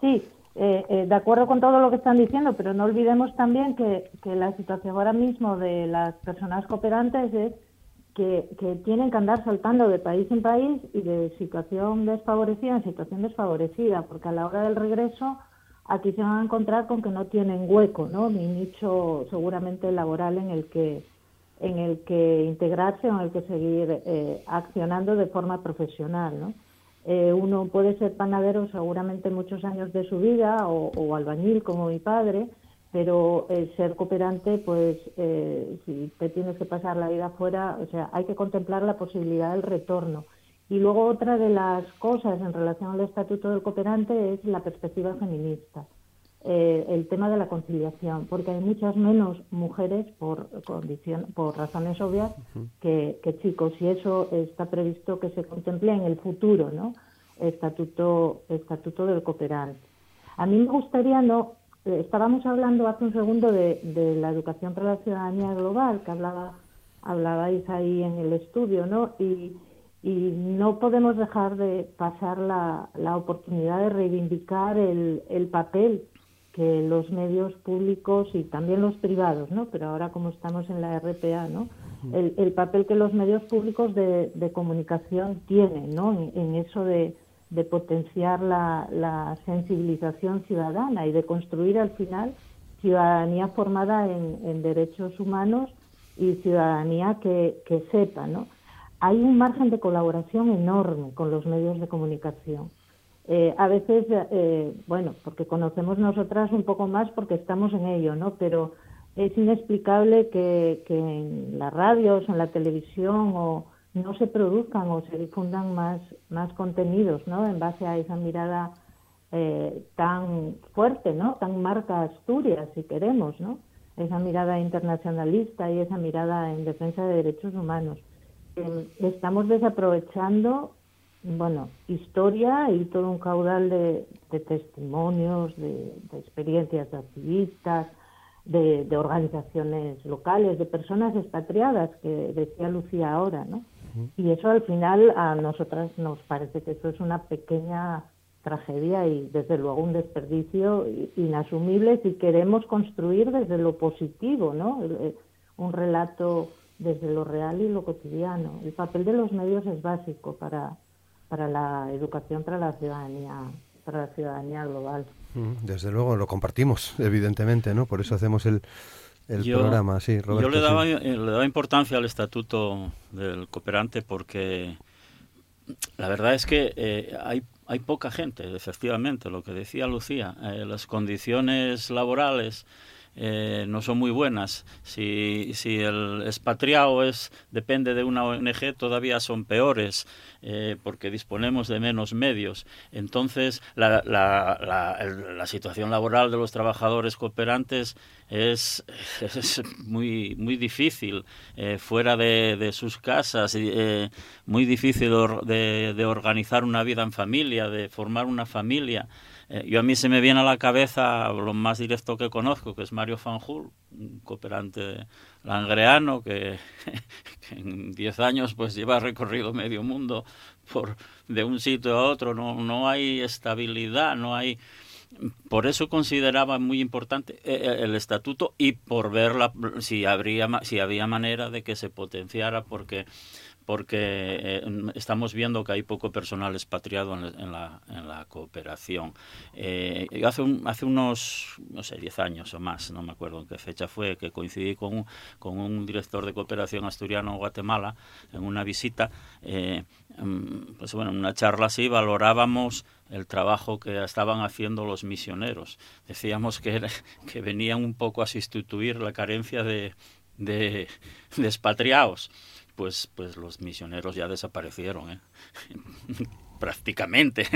Sí, eh, eh, de acuerdo con todo lo que están diciendo, pero no olvidemos también que, la situación ahora mismo de las personas cooperantes es que, tienen que andar saltando de país en país y de situación desfavorecida en situación desfavorecida, porque a la hora del regreso aquí se van a encontrar con que no tienen hueco, ¿no? ni nicho seguramente laboral en el que en el que integrarse o en el que seguir eh, accionando de forma profesional. ¿no? Eh, uno puede ser panadero seguramente muchos años de su vida o, albañil como mi padre, pero eh, ser cooperante, pues si te tienes que pasar la vida fuera, o sea, hay que contemplar la posibilidad del retorno. Y luego otra de las cosas en relación al estatuto del cooperante es la perspectiva feminista. Eh, el tema de la conciliación, porque hay muchas menos mujeres por condición, por razones obvias que, chicos, y eso está previsto que se contemple en el futuro, ¿no? Estatuto, estatuto del cooperante. A mí me gustaría no, eh, estábamos hablando hace un segundo de, la educación para la ciudadanía global, que hablaba, hablabais ahí en el estudio, ¿no? Y, no podemos dejar de pasar la, la oportunidad de reivindicar el, el papel que los medios públicos y también los privados, ¿no? Pero ahora como estamos en la RPA, ¿no? El, papel que los medios públicos de, comunicación tienen, ¿no? En, eso de, potenciar la, sensibilización ciudadana y de construir al final ciudadanía formada en, derechos humanos y ciudadanía que, que sepa, ¿no? Hay un margen de colaboración enorme con los medios de comunicación eh, a veces, eh, bueno, porque conocemos nosotras un poco más porque estamos en ello, ¿no? Pero es inexplicable que, en las radios, en la televisión o no se produzcan o se difundan más, más contenidos, ¿no? En base a esa mirada eh, tan fuerte, ¿no? Tan marca Asturias, si queremos, ¿no? Esa mirada internacionalista y esa mirada en defensa de derechos humanos. estamos desaprovechando bueno, historia y todo un caudal de, testimonios, de, experiencias de activistas, de, organizaciones locales, de personas expatriadas, que decía Lucía ahora, ¿no? Y eso al final a nosotras nos parece que eso es una pequeña tragedia y desde luego un desperdicio inasumible si queremos construir desde lo positivo, ¿no? Eh, un relato desde lo real y lo cotidiano. El papel de los medios es básico para, para la educación para la ciudadanía para la ciudadanía global. Mm, desde luego lo compartimos, evidentemente, ¿no? Por eso hacemos el, el programa, sí, Roberto, Yo le daba, eh, le daba importancia al estatuto del cooperante porque la verdad es que eh, hay, hay poca gente, efectivamente, lo que decía Lucía, eh, las condiciones laborales eh, no son muy buenas. Si, si el expatriado es, depende de una ONG, todavía son peores. Eh, porque disponemos de menos medios. Entonces, la, la, la, situación laboral de los trabajadores cooperantes es, es muy, muy difícil eh, fuera de, de, sus casas, eh, muy difícil de, de, organizar una vida en familia, de formar una familia. Eh, yo a mí se me viene a la cabeza lo más directo que conozco, que es Mario Fanjul, un cooperante langreano que, en 10 años pues lleva recorrido medio mundo por de un sitio a otro, no, no hay estabilidad, no hay por eso consideraba muy importante eh, eh, el estatuto y por ver la, si habría si había manera de que se potenciara porque porque eh, estamos viendo que hay poco personal expatriado en, la, en la, cooperación. Eh, hace, unos, no sé, 10 años o más, no me acuerdo en qué fecha fue, que coincidí con un, director de cooperación asturiano en Guatemala en una visita. Eh, mm, pues bueno, en una charla así valorábamos el trabajo que estaban haciendo los misioneros. Decíamos que, venían un poco a sustituir la carencia de expatriados pues, pues los misioneros ya desaparecieron. ¿eh? prácticamente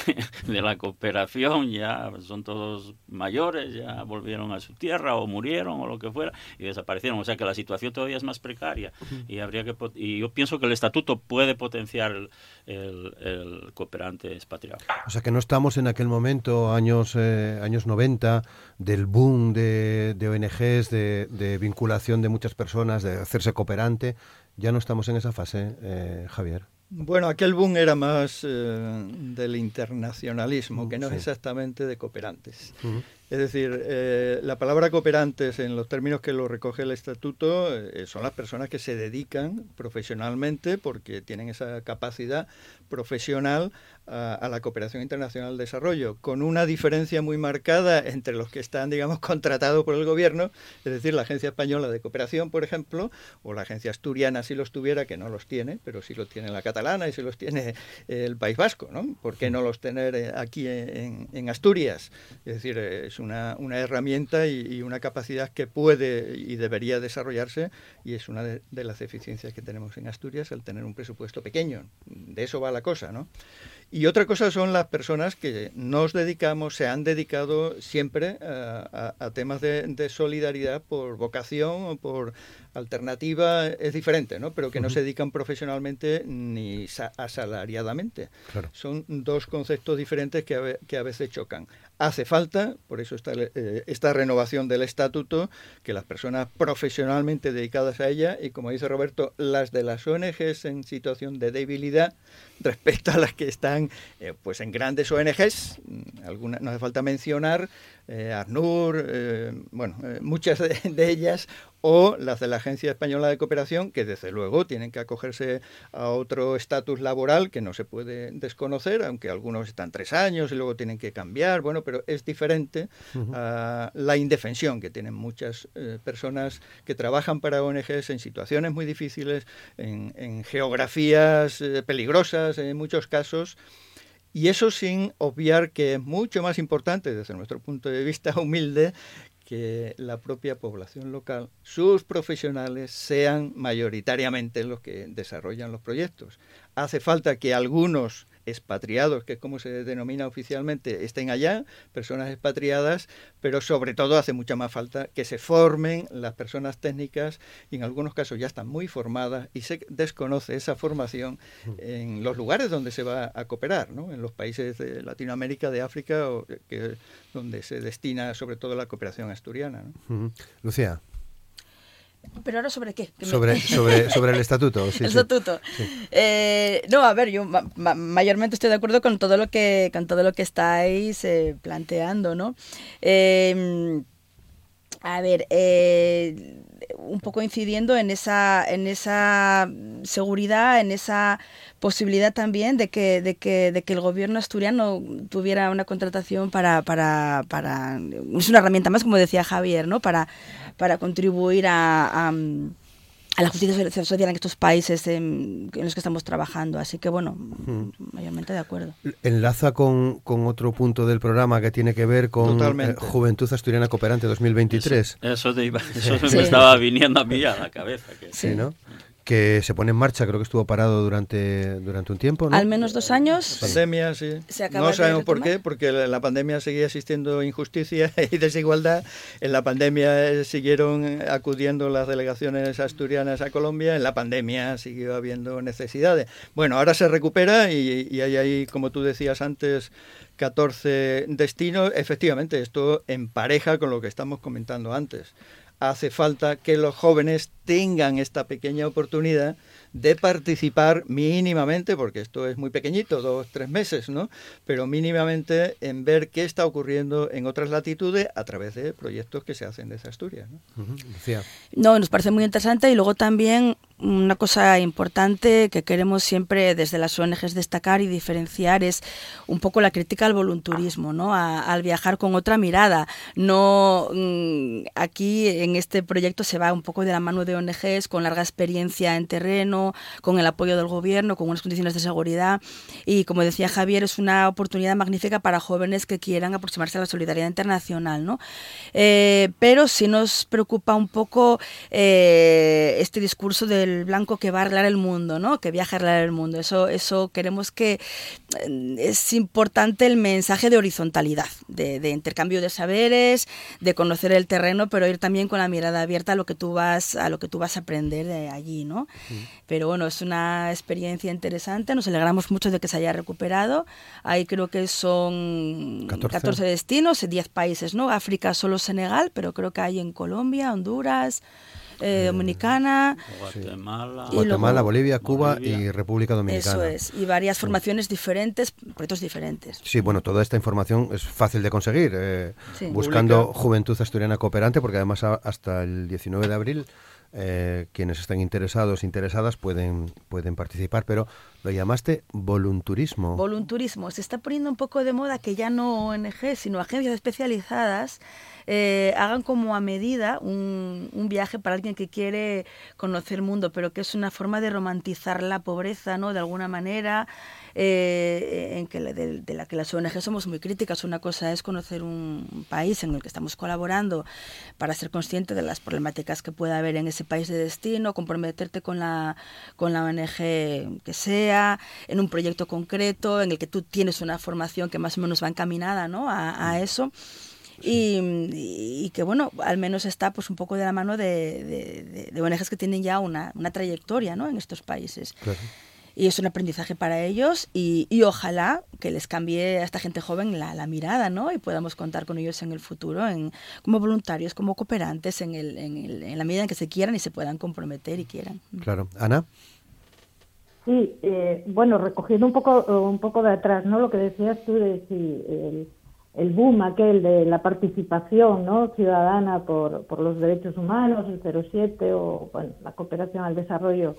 de la cooperación, ya son todos mayores, ya volvieron a su tierra o murieron o lo que fuera y desaparecieron. O sea que la situación todavía es más precaria y habría que y yo pienso que el estatuto puede potenciar el, el, cooperante expatriado. O sea que no estamos en aquel momento, años, eh, años 90, del boom de, de ONGs, de, de, vinculación de muchas personas, de hacerse cooperante. Ya no estamos en esa fase, eh, Javier. Bueno, aquel boom era más eh, del internacionalismo, que no es exactamente de cooperantes. Es decir, eh, la palabra cooperantes, en los términos que lo recoge el estatuto, eh, son las personas que se dedican profesionalmente, porque tienen esa capacidad profesional a, la cooperación internacional de desarrollo, con una diferencia muy marcada entre los que están, digamos, contratados por el gobierno, es decir, la Agencia Española de Cooperación, por ejemplo, o la Agencia Asturiana si los tuviera, que no los tiene, pero sí los tiene la catalana y si los tiene el País Vasco, ¿no? ¿Por qué no los tener eh, aquí en, en Asturias? Es decir, es una, una herramienta y, una capacidad que puede y debería desarrollarse y es una de, las eficiencias que tenemos en Asturias, el tener un presupuesto pequeño. De eso va la cosa, ¿no? Y otra cosa son las personas que nos dedicamos, se han dedicado siempre a, temas de, solidaridad por vocación o por alternativa, es diferente, ¿no? Pero que no se dedican profesionalmente ni asalariadamente. Son dos conceptos diferentes que que a veces chocan hace falta, por eso está eh, esta renovación del estatuto, que las personas profesionalmente dedicadas a ella, y como dice Roberto, las de las ONGs en situación de debilidad respecto a las que están eh, pues en grandes ONGs, mm, algunas no hace falta mencionar, eh, ARNUR, eh, bueno, eh, muchas de, ellas, o las de la Agencia Española de Cooperación, que desde luego tienen que acogerse a otro estatus laboral que no se puede desconocer, aunque algunos están tres años y luego tienen que cambiar, bueno, pero es diferente a la indefensión que tienen muchas personas que trabajan para ONGs en situaciones muy difíciles, en geografías peligrosas en muchos casos. Y eso sin obviar que es mucho más importante desde nuestro punto de vista humilde que la propia población local, sus profesionales sean mayoritariamente los que desarrollan los proyectos. Hace falta que algunos expatriados, que es como se denomina oficialmente, estén allá, personas expatriadas, pero sobre todo hace mucha más falta que se formen las personas técnicas y en algunos casos ya están muy formadas y se desconoce esa formación en los lugares donde se va a cooperar, ¿no? en los países de Latinoamérica, de África, o que, donde se destina sobre todo la cooperación asturiana. Lucía. Pero ahora sobre qué? Sobre, sobre, sobre el estatuto. el estatuto. Eh, no, a ver, yo mayormente estoy de acuerdo con todo lo que, con todo lo que estáis eh, planteando, ¿no? Em, a ver, eh, un poco incidiendo en esa, en esa seguridad, en esa posibilidad también de que, de que, de que el gobierno asturiano tuviera una contratación para, para, para es una herramienta más, como decía Javier, ¿no? Para, para contribuir a, a la justicia social en estos países en, los que estamos trabajando. Así que, bueno, mayormente de acuerdo. Enlaza con, con, otro punto del programa que tiene que ver con eh, Juventud Asturiana Cooperante 2023. Eso, eso, me estaba viniendo a mí a la cabeza. Que... Sí, ¿no? Que se pone en marcha, creo que estuvo parado durante, durante un tiempo. ¿no? Al menos dos años. Pandemia, sí. no sabemos por qué, porque en la pandemia seguía existiendo injusticia y desigualdad. En la pandemia siguieron acudiendo las delegaciones asturianas a Colombia, en la pandemia siguió habiendo necesidades. Bueno, ahora se recupera y, y hay ahí, como tú decías antes, 14 destinos. Efectivamente, esto empareja con lo que estamos comentando antes hace falta que los jóvenes tengan esta pequeña oportunidad de participar mínimamente, porque esto es muy pequeñito, dos, tres meses, ¿no? Pero mínimamente en ver qué está ocurriendo en otras latitudes a través de proyectos que se hacen desde Asturias. ¿no? no, nos parece muy interesante y luego también una cosa importante que queremos siempre desde las ONGs destacar y diferenciar es un poco la crítica al volunturismo, ¿no? al viajar con otra mirada. No mm, aquí en este proyecto se va un poco de la mano de ONGs con larga experiencia en terreno, con el apoyo del gobierno, con unas condiciones de seguridad y como decía Javier es una oportunidad magnífica para jóvenes que quieran aproximarse a la solidaridad internacional, ¿no? Eh, pero sí nos preocupa un poco eh, este discurso del blanco que va a arreglar el mundo, ¿no? Que viaja a arreglar el mundo. Eso, eso queremos que eh, es importante el mensaje de horizontalidad, de, intercambio de saberes, de conocer el terreno, pero ir también con la mirada abierta a lo que tú vas, a lo que tú vas a aprender de allí, ¿no? Pero bueno, es una experiencia interesante. Nos alegramos mucho de que se haya recuperado. Ahí creo que son 14, destinos, 10 países, ¿no? África solo Senegal, pero creo que hay en Colombia, Honduras. Eh, Dominicana, Guatemala, Bolivia, Cuba y República Dominicana. Eso es, y varias formaciones diferentes, proyectos diferentes. Sí, bueno, toda esta información es fácil de conseguir, eh, buscando Juventud Asturiana Cooperante, porque además hasta el 19 de abril eh, quienes estén interesados, interesadas, pueden, pueden participar, pero lo llamaste volunturismo. Volunturismo, se está poniendo un poco de moda que ya no ONG, sino agencias especializadas eh, hagan como a medida un, un, viaje para alguien que quiere conocer el mundo, pero que es una forma de romantizar la pobreza, ¿no? De alguna manera, eh, en que de, la que las ONG somos muy críticas. Una cosa es conocer un país en el que estamos colaborando para ser consciente de las problemáticas que pueda haber en ese país de destino, comprometerte con la, con la ONG que sea, en un proyecto concreto en el que tú tienes una formación que más o menos va encaminada ¿no? a, a eso. Y, que bueno, al menos está pues un poco de la mano de, de, ONGs que tienen ya una, una trayectoria ¿no? en estos países. Y es un aprendizaje para ellos y, y, ojalá que les cambie a esta gente joven la, la, mirada, ¿no? Y podamos contar con ellos en el futuro, en, como voluntarios, como cooperantes, en, el, en, el, en la medida en que se quieran y se puedan comprometer y quieran. Claro. Ana. Sí, eh, bueno, recogiendo un poco, un poco de atrás, ¿no? Lo que decías tú de si el el boom aquel de la participación ¿no? ciudadana por, por los derechos humanos, el 07 o bueno, la cooperación al desarrollo,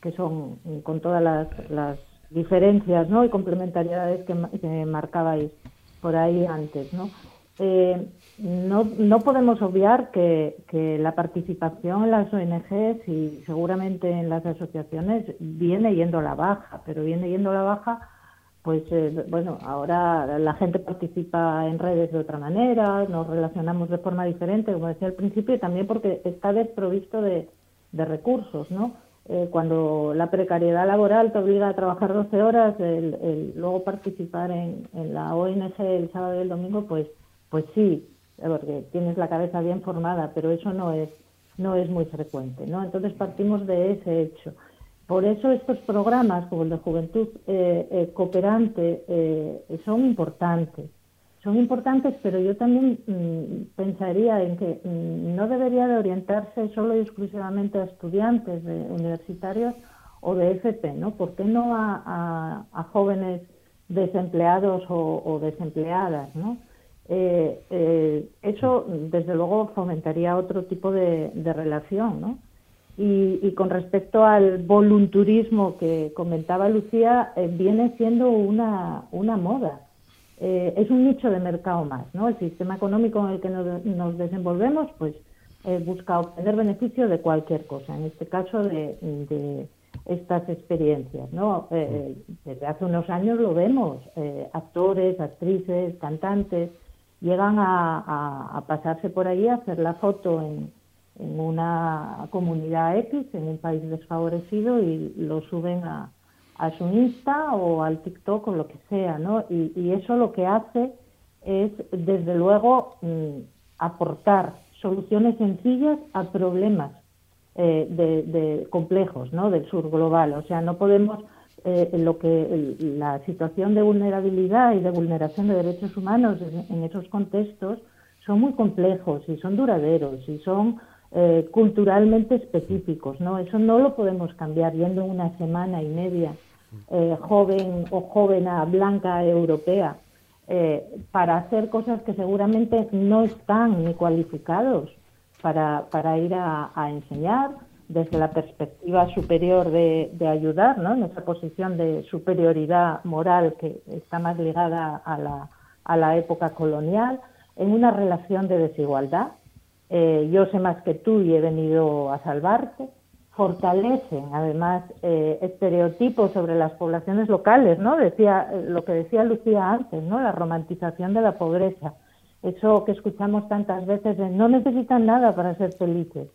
que son con todas las, las diferencias ¿no? y complementariedades que, que, marcabais por ahí antes. ¿no? Eh, no, no podemos obviar que, que la participación en las ONGs y seguramente en las asociaciones viene yendo a la baja, pero viene yendo a la baja pues eh, bueno, ahora la gente participa en redes de otra manera, nos relacionamos de forma diferente, como decía al principio, y también porque está desprovisto de, recursos, ¿no? Eh, cuando la precariedad laboral te obliga a trabajar 12 horas, el, luego participar en, la ONG el sábado y el domingo, pues, pues sí, porque tienes la cabeza bien formada, pero eso no es, no es muy frecuente, ¿no? Entonces partimos de ese hecho. Por eso estos programas como el de Juventud eh, eh, Cooperante eh, son importantes. Son importantes, pero yo también mm, pensaría en que mm, no debería de orientarse solo y exclusivamente a estudiantes universitarios o de FP, ¿no? ¿Por qué no a, jóvenes desempleados o, desempleadas, ¿no? eso, desde luego, fomentaría otro tipo de, de relación, ¿no? Y, con respecto al volunturismo que comentaba Lucía, eh, viene siendo una, una moda. Eh, es un nicho de mercado más, ¿no? El sistema económico en el que nos, desenvolvemos, pues, eh, busca obtener beneficio de cualquier cosa, en este caso de, estas experiencias. ¿no? Eh, desde hace unos años lo vemos, actores, actrices, cantantes, llegan a, pasarse por ahí a hacer la foto en, una comunidad X, en un país desfavorecido, y lo suben a, su Insta o al TikTok o lo que sea, ¿no? Y, eso lo que hace es, desde luego, mm, aportar soluciones sencillas a problemas eh, de, complejos, ¿no? Del sur global. O sea, no podemos eh, lo que la situación de vulnerabilidad y de vulneración de derechos humanos en, esos contextos son muy complejos y son duraderos y son eh, culturalmente específicos, ¿no? Eso no lo podemos cambiar yendo una semana y media eh, joven o joven blanca europea para hacer cosas que seguramente no están ni cualificados para, para ir a enseñar desde la perspectiva superior de, ayudar, ¿no? en esa posición de superioridad moral que está más ligada a la, a la época colonial, en una relación de desigualdad. Eh, yo sé más que tú y he venido a salvarte. Fortalecen, además, eh, estereotipos sobre las poblaciones locales, ¿no? Decía eh, lo que decía Lucía antes, ¿no? La romantización de la pobreza. Eso que escuchamos tantas veces de no necesitan nada para ser felices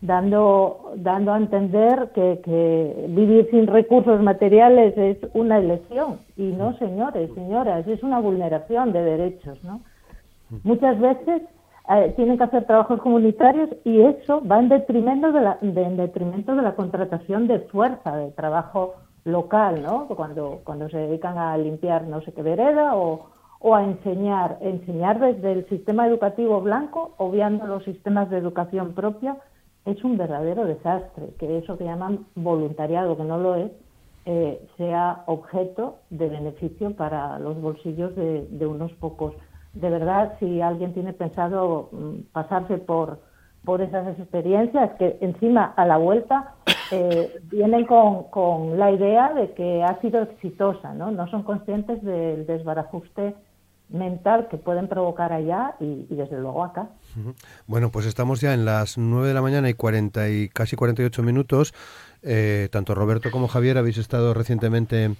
dando, dando a entender que, vivir sin recursos materiales es una elección. Y no, señores, señoras, es una vulneración de derechos. ¿no? Muchas veces eh, tienen que hacer trabajos comunitarios y eso va en detrimento de la, en detrimento de la contratación de fuerza, de trabajo local, ¿no? Cuando, se dedican a limpiar no sé qué vereda o, o a enseñar, enseñar desde el sistema educativo blanco, obviando los sistemas de educación propia, es un verdadero desastre que eso que llaman voluntariado, que no lo es, eh, sea objeto de beneficio para los bolsillos de, unos pocos. De verdad, si alguien tiene pensado mm, pasarse por, por esas experiencias, que encima a la vuelta eh, vienen con, con, la idea de que ha sido exitosa, ¿no? No son conscientes del desbarajuste mental que pueden provocar allá y, desde luego acá. Bueno, pues estamos ya en las 9 de la mañana y 40 y casi 48 minutos. Eh, tanto Roberto como Javier habéis estado recientemente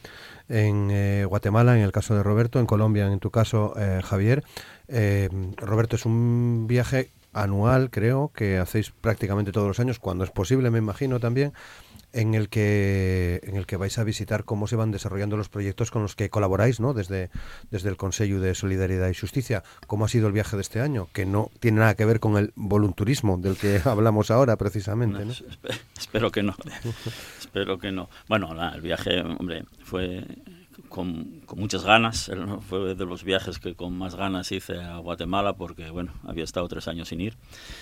en eh, Guatemala, en el caso de Roberto, en Colombia, en tu caso, eh, Javier. Roberto, es un viaje anual, creo, que hacéis prácticamente todos los años, cuando es posible, me imagino también en el que en el que vais a visitar cómo se van desarrollando los proyectos con los que colaboráis, ¿no? Desde desde el Consejo de Solidaridad y Justicia. ¿Cómo ha sido el viaje de este año? Que no tiene nada que ver con el volunturismo del que hablamos ahora, precisamente. ¿no? Espero que no. espero que no. Bueno, el viaje, hombre, fue con, muchas ganas. Fue de los viajes que con más ganas hice a Guatemala porque, bueno, había estado tres años sin ir.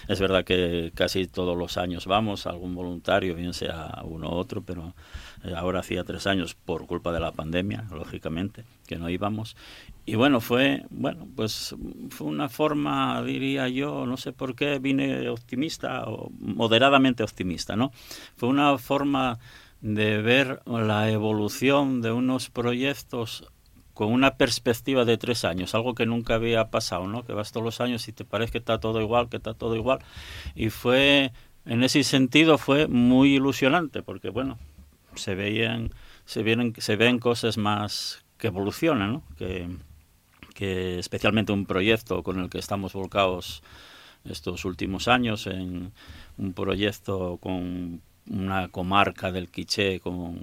Es verdad que casi todos los años vamos, algún voluntario, bien sea uno u otro, pero eh, ahora hacía tres años por culpa de la pandemia, lógicamente, que no íbamos. Y bueno, fue, bueno, pues fue una forma, diría yo, no sé por qué vine optimista o moderadamente optimista, ¿no? Fue una forma de ver la evolución de unos proyectos con una perspectiva de tres años, algo que nunca había pasado, ¿no? Que vas todos los años y te parece que está todo igual, que está todo igual. Y fue, en ese sentido, fue muy ilusionante, porque bueno, se veían, se vienen, se ven cosas más que evolucionan, ¿no? Que, que especialmente un proyecto con el que estamos volcados estos últimos años en un proyecto con una comarca del Quiché con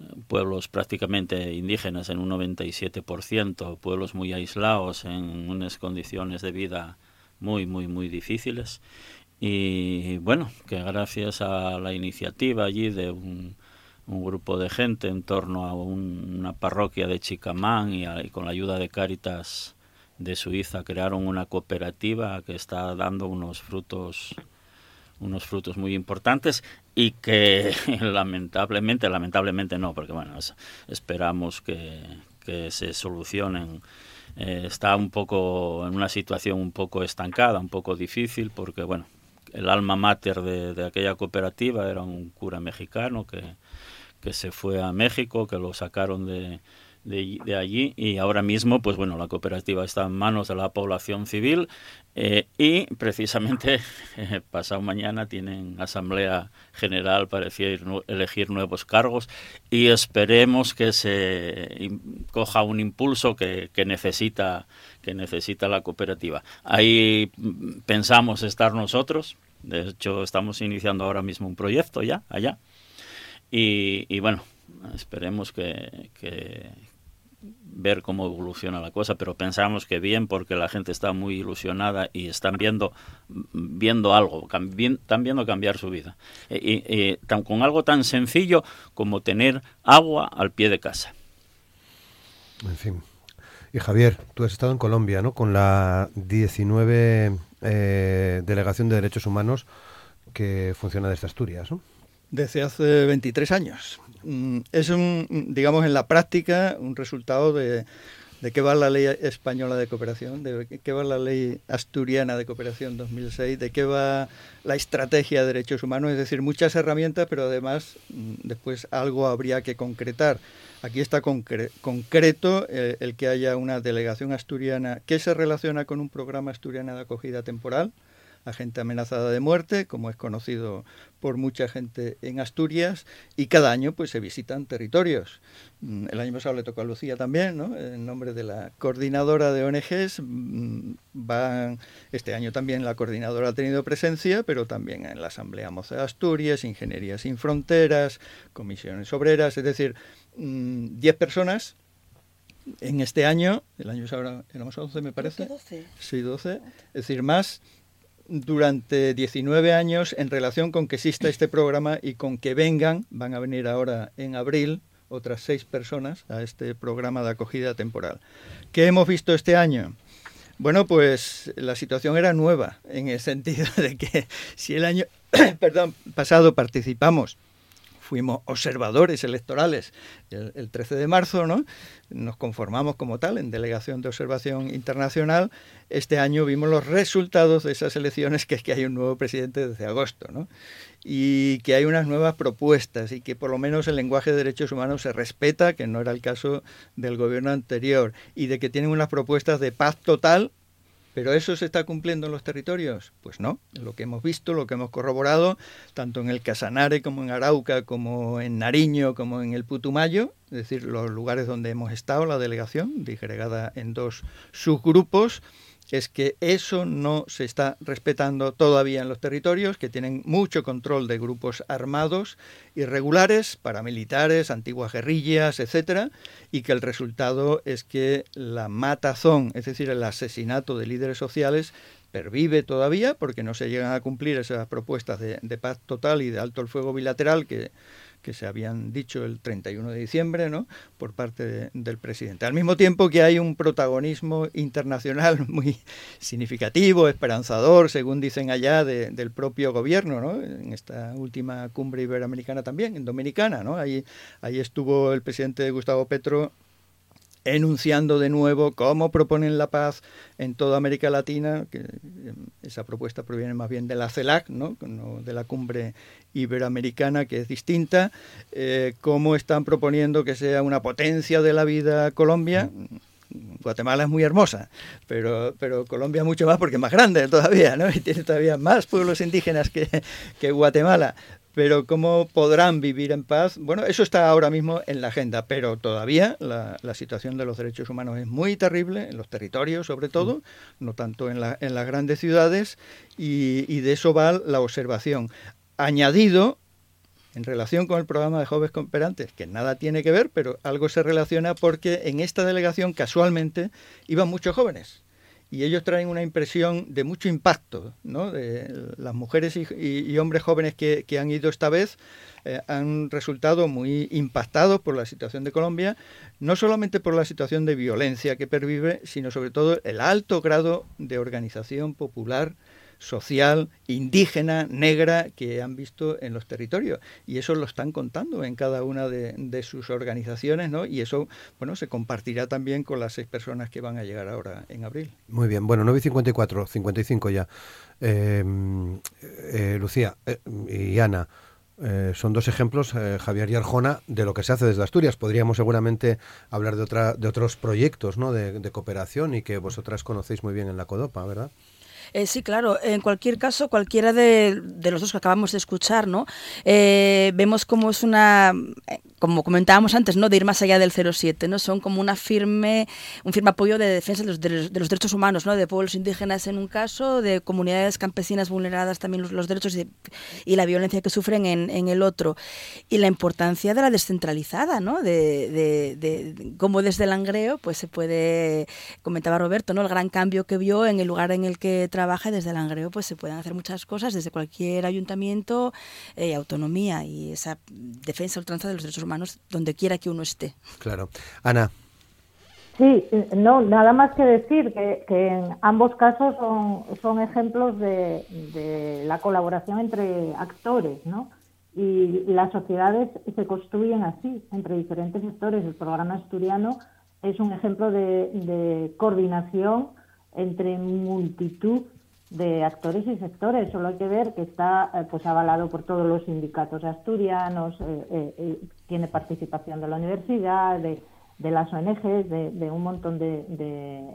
eh, pueblos prácticamente indígenas en un 97%, pueblos muy aislados en unas condiciones de vida muy, muy, muy difíciles. Y bueno, que gracias a la iniciativa allí de un, grupo de gente en torno a una parroquia de Chicamán y, y, con la ayuda de Cáritas de Suiza crearon una cooperativa que está dando unos frutos unos frutos muy importantes y que lamentablemente, lamentablemente no, porque bueno, esperamos que, que se solucionen. Eh, está un poco en una situación un poco estancada, un poco difícil, porque bueno, el alma mater de, de aquella cooperativa era un cura mexicano que, que se fue a México, que lo sacaron de, de, allí y ahora mismo, pues bueno, la cooperativa está en manos de la población civil eh, y precisamente pasado mañana tienen asamblea general para elegir, nuevos cargos y esperemos que se coja un impulso que, que necesita que necesita la cooperativa. Ahí mm, pensamos estar nosotros, de hecho estamos iniciando ahora mismo un proyecto ya allá y, y bueno esperemos que, ver cómo evoluciona la cosa, pero pensamos que bien porque la gente está muy ilusionada y están viendo viendo algo, están viendo cambiar su vida. Y, con algo tan sencillo como tener agua al pie de casa. En fin. Y Javier, tú has estado en Colombia, ¿no? Con la 19 eh, Delegación de Derechos Humanos que funciona desde Asturias, ¿no? Desde hace 23 años. Mm, es un, digamos, en la práctica un resultado de, de qué va la ley española de cooperación, de qué va la ley asturiana de cooperación 2006, de qué va la estrategia de derechos humanos, es decir, muchas herramientas, pero además mm, después algo habría que concretar. Aquí está concreto eh, el que haya una delegación asturiana que se relaciona con un programa asturiano de acogida temporal, a gente amenazada de muerte, como es conocido por mucha gente en Asturias, y cada año pues se visitan territorios. Mm, el año pasado le tocó a Lucía también, ¿no? En nombre de la coordinadora de ONGs, mm, van, este año también la coordinadora ha tenido presencia, pero también en la Asamblea Moza de Asturias, Ingeniería Sin Fronteras, Comisiones Obreras, es decir, 10 mm, personas en este año, el año ahora, éramos 11 me parece. 12. Sí, 12. Es decir, más durante 19 años en relación con que exista este programa y con que vengan, van a venir ahora en abril, otras seis personas a este programa de acogida temporal. ¿Qué hemos visto este año? Bueno, pues la situación era nueva, en el sentido de que si el año perdón, pasado participamos fuimos observadores electorales el, 13 de marzo, ¿no? Nos conformamos como tal en delegación de observación internacional. Este año vimos los resultados de esas elecciones, que es que hay un nuevo presidente desde agosto, ¿no? Y que hay unas nuevas propuestas y que por lo menos el lenguaje de derechos humanos se respeta, que no era el caso del gobierno anterior, y de que tienen unas propuestas de paz total ¿Pero eso se está cumpliendo en los territorios? Pues no. Lo que hemos visto, lo que hemos corroborado, tanto en el Casanare como en Arauca, como en Nariño, como en el Putumayo, es decir, los lugares donde hemos estado, la delegación, disgregada en dos subgrupos, es que eso no se está respetando todavía en los territorios, que tienen mucho control de grupos armados irregulares, paramilitares, antiguas guerrillas, etcétera, y que el resultado es que la matazón, es decir, el asesinato de líderes sociales, pervive todavía porque no se llegan a cumplir esas propuestas de, de paz total y de alto el fuego bilateral que que se habían dicho el 31 de diciembre ¿no? por parte del presidente. Al mismo tiempo que hay un protagonismo internacional muy significativo, esperanzador, según dicen allá, del propio gobierno, ¿no? en esta última cumbre iberoamericana también, en Dominicana. ¿no? Ahí, ahí estuvo el presidente Gustavo Petro enunciando de nuevo cómo proponen la paz en toda América Latina, que em, esa propuesta proviene más bien de la CELAC, ¿no? de la cumbre iberoamericana, que es distinta, eh, cómo están proponiendo que sea una potencia de la vida Colombia. Guatemala es muy hermosa, pero, pero Colombia mucho más porque es más grande todavía, ¿no? Y tiene todavía más pueblos indígenas que, que Guatemala pero cómo podrán vivir en paz, bueno, eso está ahora mismo en la agenda, pero todavía la, situación de los derechos humanos es muy terrible, en los territorios sobre todo, mm. no tanto en, la, en las grandes ciudades, y, y de eso va la observación. Añadido en relación con el programa de jóvenes cooperantes, que nada tiene que ver, pero algo se relaciona porque en esta delegación casualmente iban muchos jóvenes y ellos traen una impresión de mucho impacto, ¿no? De las mujeres y, hombres jóvenes que, han ido esta vez eh, han resultado muy impactados por la situación de Colombia, no solamente por la situación de violencia que pervive, sino sobre todo el alto grado de organización popular social, indígena, negra que han visto en los territorios. Y eso lo están contando en cada una de, sus organizaciones, ¿no? Y eso, bueno, se compartirá también con las seis personas que van a llegar ahora en abril. Muy bien, bueno, 9.54, 55 ya. Em, eh, Lucía eh, y Ana, eh, son dos ejemplos, eh, Javier y Arjona, de lo que se hace desde Asturias. Podríamos seguramente hablar de, otra, de otros proyectos ¿no? de cooperación y que vosotras conocéis muy bien en la CODOPA, ¿verdad? Eh, sí, claro. En cualquier caso, cualquiera de, los dos que acabamos de escuchar, ¿no? Eh, vemos como es una, como comentábamos antes, ¿no? De ir más allá del 07, ¿no? Son como una firme, un firme apoyo de defensa de los, derechos humanos, ¿no? De pueblos indígenas en un caso, de comunidades campesinas vulneradas también los, derechos y, la violencia que sufren en, el otro. Y la importancia de la descentralizada, ¿no? De, de, cómo desde el Langreo, pues se puede, comentaba Roberto, ¿no? El gran cambio que vio en el lugar en el que trabaja desde el Langreo pues se pueden hacer muchas cosas desde cualquier ayuntamiento y eh, autonomía y esa defensa ultranza de los derechos humanos donde quiera que uno esté. Claro. Ana. Sí, no, nada más que decir que, en ambos casos son, son ejemplos de, de, la colaboración entre actores, ¿no? Y las sociedades se construyen así, entre diferentes sectores. El programa asturiano es un ejemplo de, de coordinación entre multitud de actores y sectores. Solo hay que ver que está eh, pues avalado por todos los sindicatos asturianos, eh, eh, tiene participación de la universidad, de, las ONGs, de, un montón de,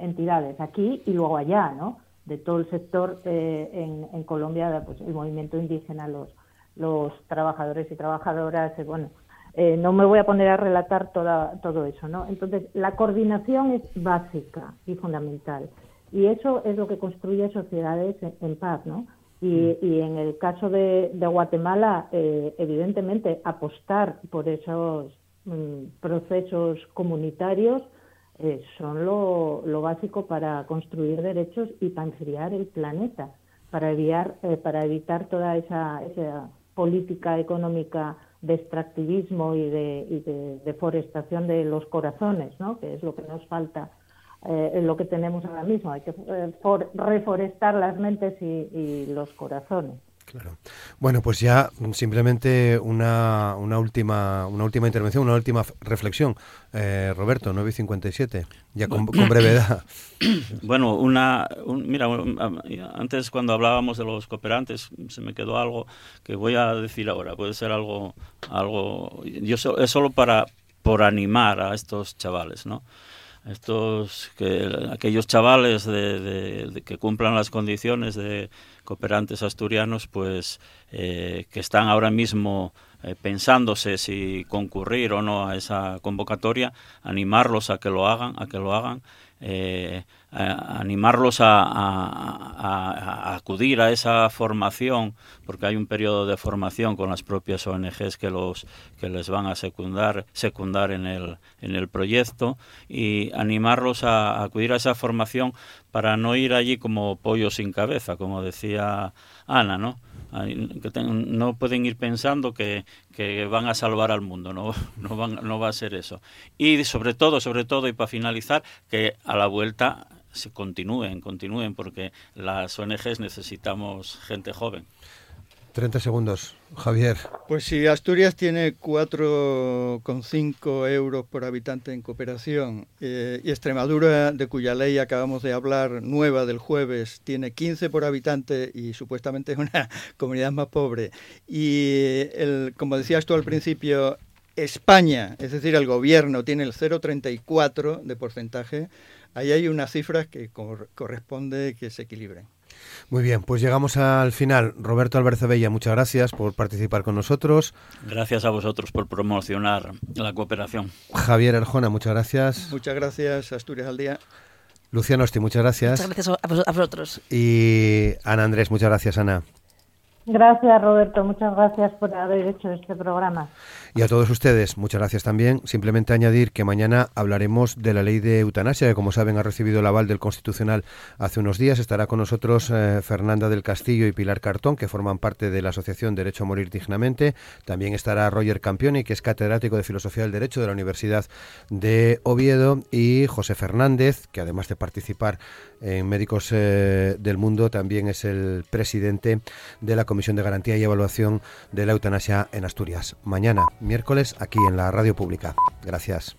entidades aquí y luego allá, ¿no? De todo el sector en, Colombia, pues el movimiento indígena, los, los trabajadores y trabajadoras, bueno. no me voy a poner a relatar toda, todo eso, ¿no? Entonces, la coordinación es básica y fundamental. Y eso es lo que construye sociedades en, paz, ¿no? Y, mm. y, en el caso de, Guatemala, eh, evidentemente, apostar por esos mm, procesos comunitarios eh, son lo, lo, básico para construir derechos y para enfriar el planeta, para, evitar, eh, para evitar toda esa, esa, política económica de extractivismo y de, y de deforestación de los corazones, ¿no? que es lo que nos falta eh, lo que tenemos ahora mismo. Hay que eh, reforestar las mentes y, los corazones. Claro. Bueno, pues ya simplemente una, una última una última intervención, una última reflexión. Eh, Roberto, 9.57, ya con, brevedad. Bueno, una, mira, antes cuando hablábamos de los cooperantes se me quedó algo que voy a decir ahora. Puede ser algo, algo, yo es solo para por animar a estos chavales, ¿no? Estos que aquellos chavales de, que cumplan las condiciones de cooperantes asturianos pues eh, que están ahora mismo eh, pensándose si concurrir o no a esa convocatoria animarlos a que lo hagan a que lo hagan eh, animarlos a, acudir a esa formación, porque hay un periodo de formación con las propias ONGs que los que les van a secundar, secundar en el, en el proyecto y animarlos a, acudir a esa formación para no ir allí como pollo sin cabeza, como decía Ana, ¿no? Que no pueden ir pensando que, que, van a salvar al mundo, no, no, van, no va a ser eso. Y sobre todo, sobre todo, y para finalizar, que a la vuelta se continúen, continúen, porque las ONGs necesitamos gente joven. 30 segundos, Javier. Pues si Asturias tiene 4,5 euros por habitante en cooperación eh, y Extremadura, de cuya ley acabamos de hablar, nueva del jueves, tiene 15 por habitante y supuestamente es una comunidad más pobre. Y, el, como decías tú al principio, España, es decir, el gobierno, tiene el 0,34 de porcentaje. Ahí hay unas cifras que corresponde que se equilibren. Muy bien, pues llegamos al final. Roberto Álvarez Bella, muchas gracias por participar con nosotros. Gracias a vosotros por promocionar la cooperación. Javier Arjona, muchas gracias. Muchas gracias, Asturias al Día. Luciano Osti, muchas gracias. Muchas gracias a vosotros. Y Ana Andrés, muchas gracias, Ana. Gracias, Roberto. Muchas gracias por haber hecho este programa. Y a todos ustedes, muchas gracias también. Simplemente añadir que mañana hablaremos de la ley de eutanasia, que como saben ha recibido el aval del Constitucional hace unos días. Estará con nosotros eh, Fernanda del Castillo y Pilar Cartón, que forman parte de la Asociación Derecho a Morir Dignamente. También estará Roger Campioni, que es catedrático de Filosofía del Derecho de la Universidad de Oviedo, y José Fernández, que además de participar en Médicos eh, del Mundo, también es el presidente de la Comisión de Garantía y Evaluación de la Eutanasia en Asturias. Mañana miércoles aquí en la radio pública. Gracias.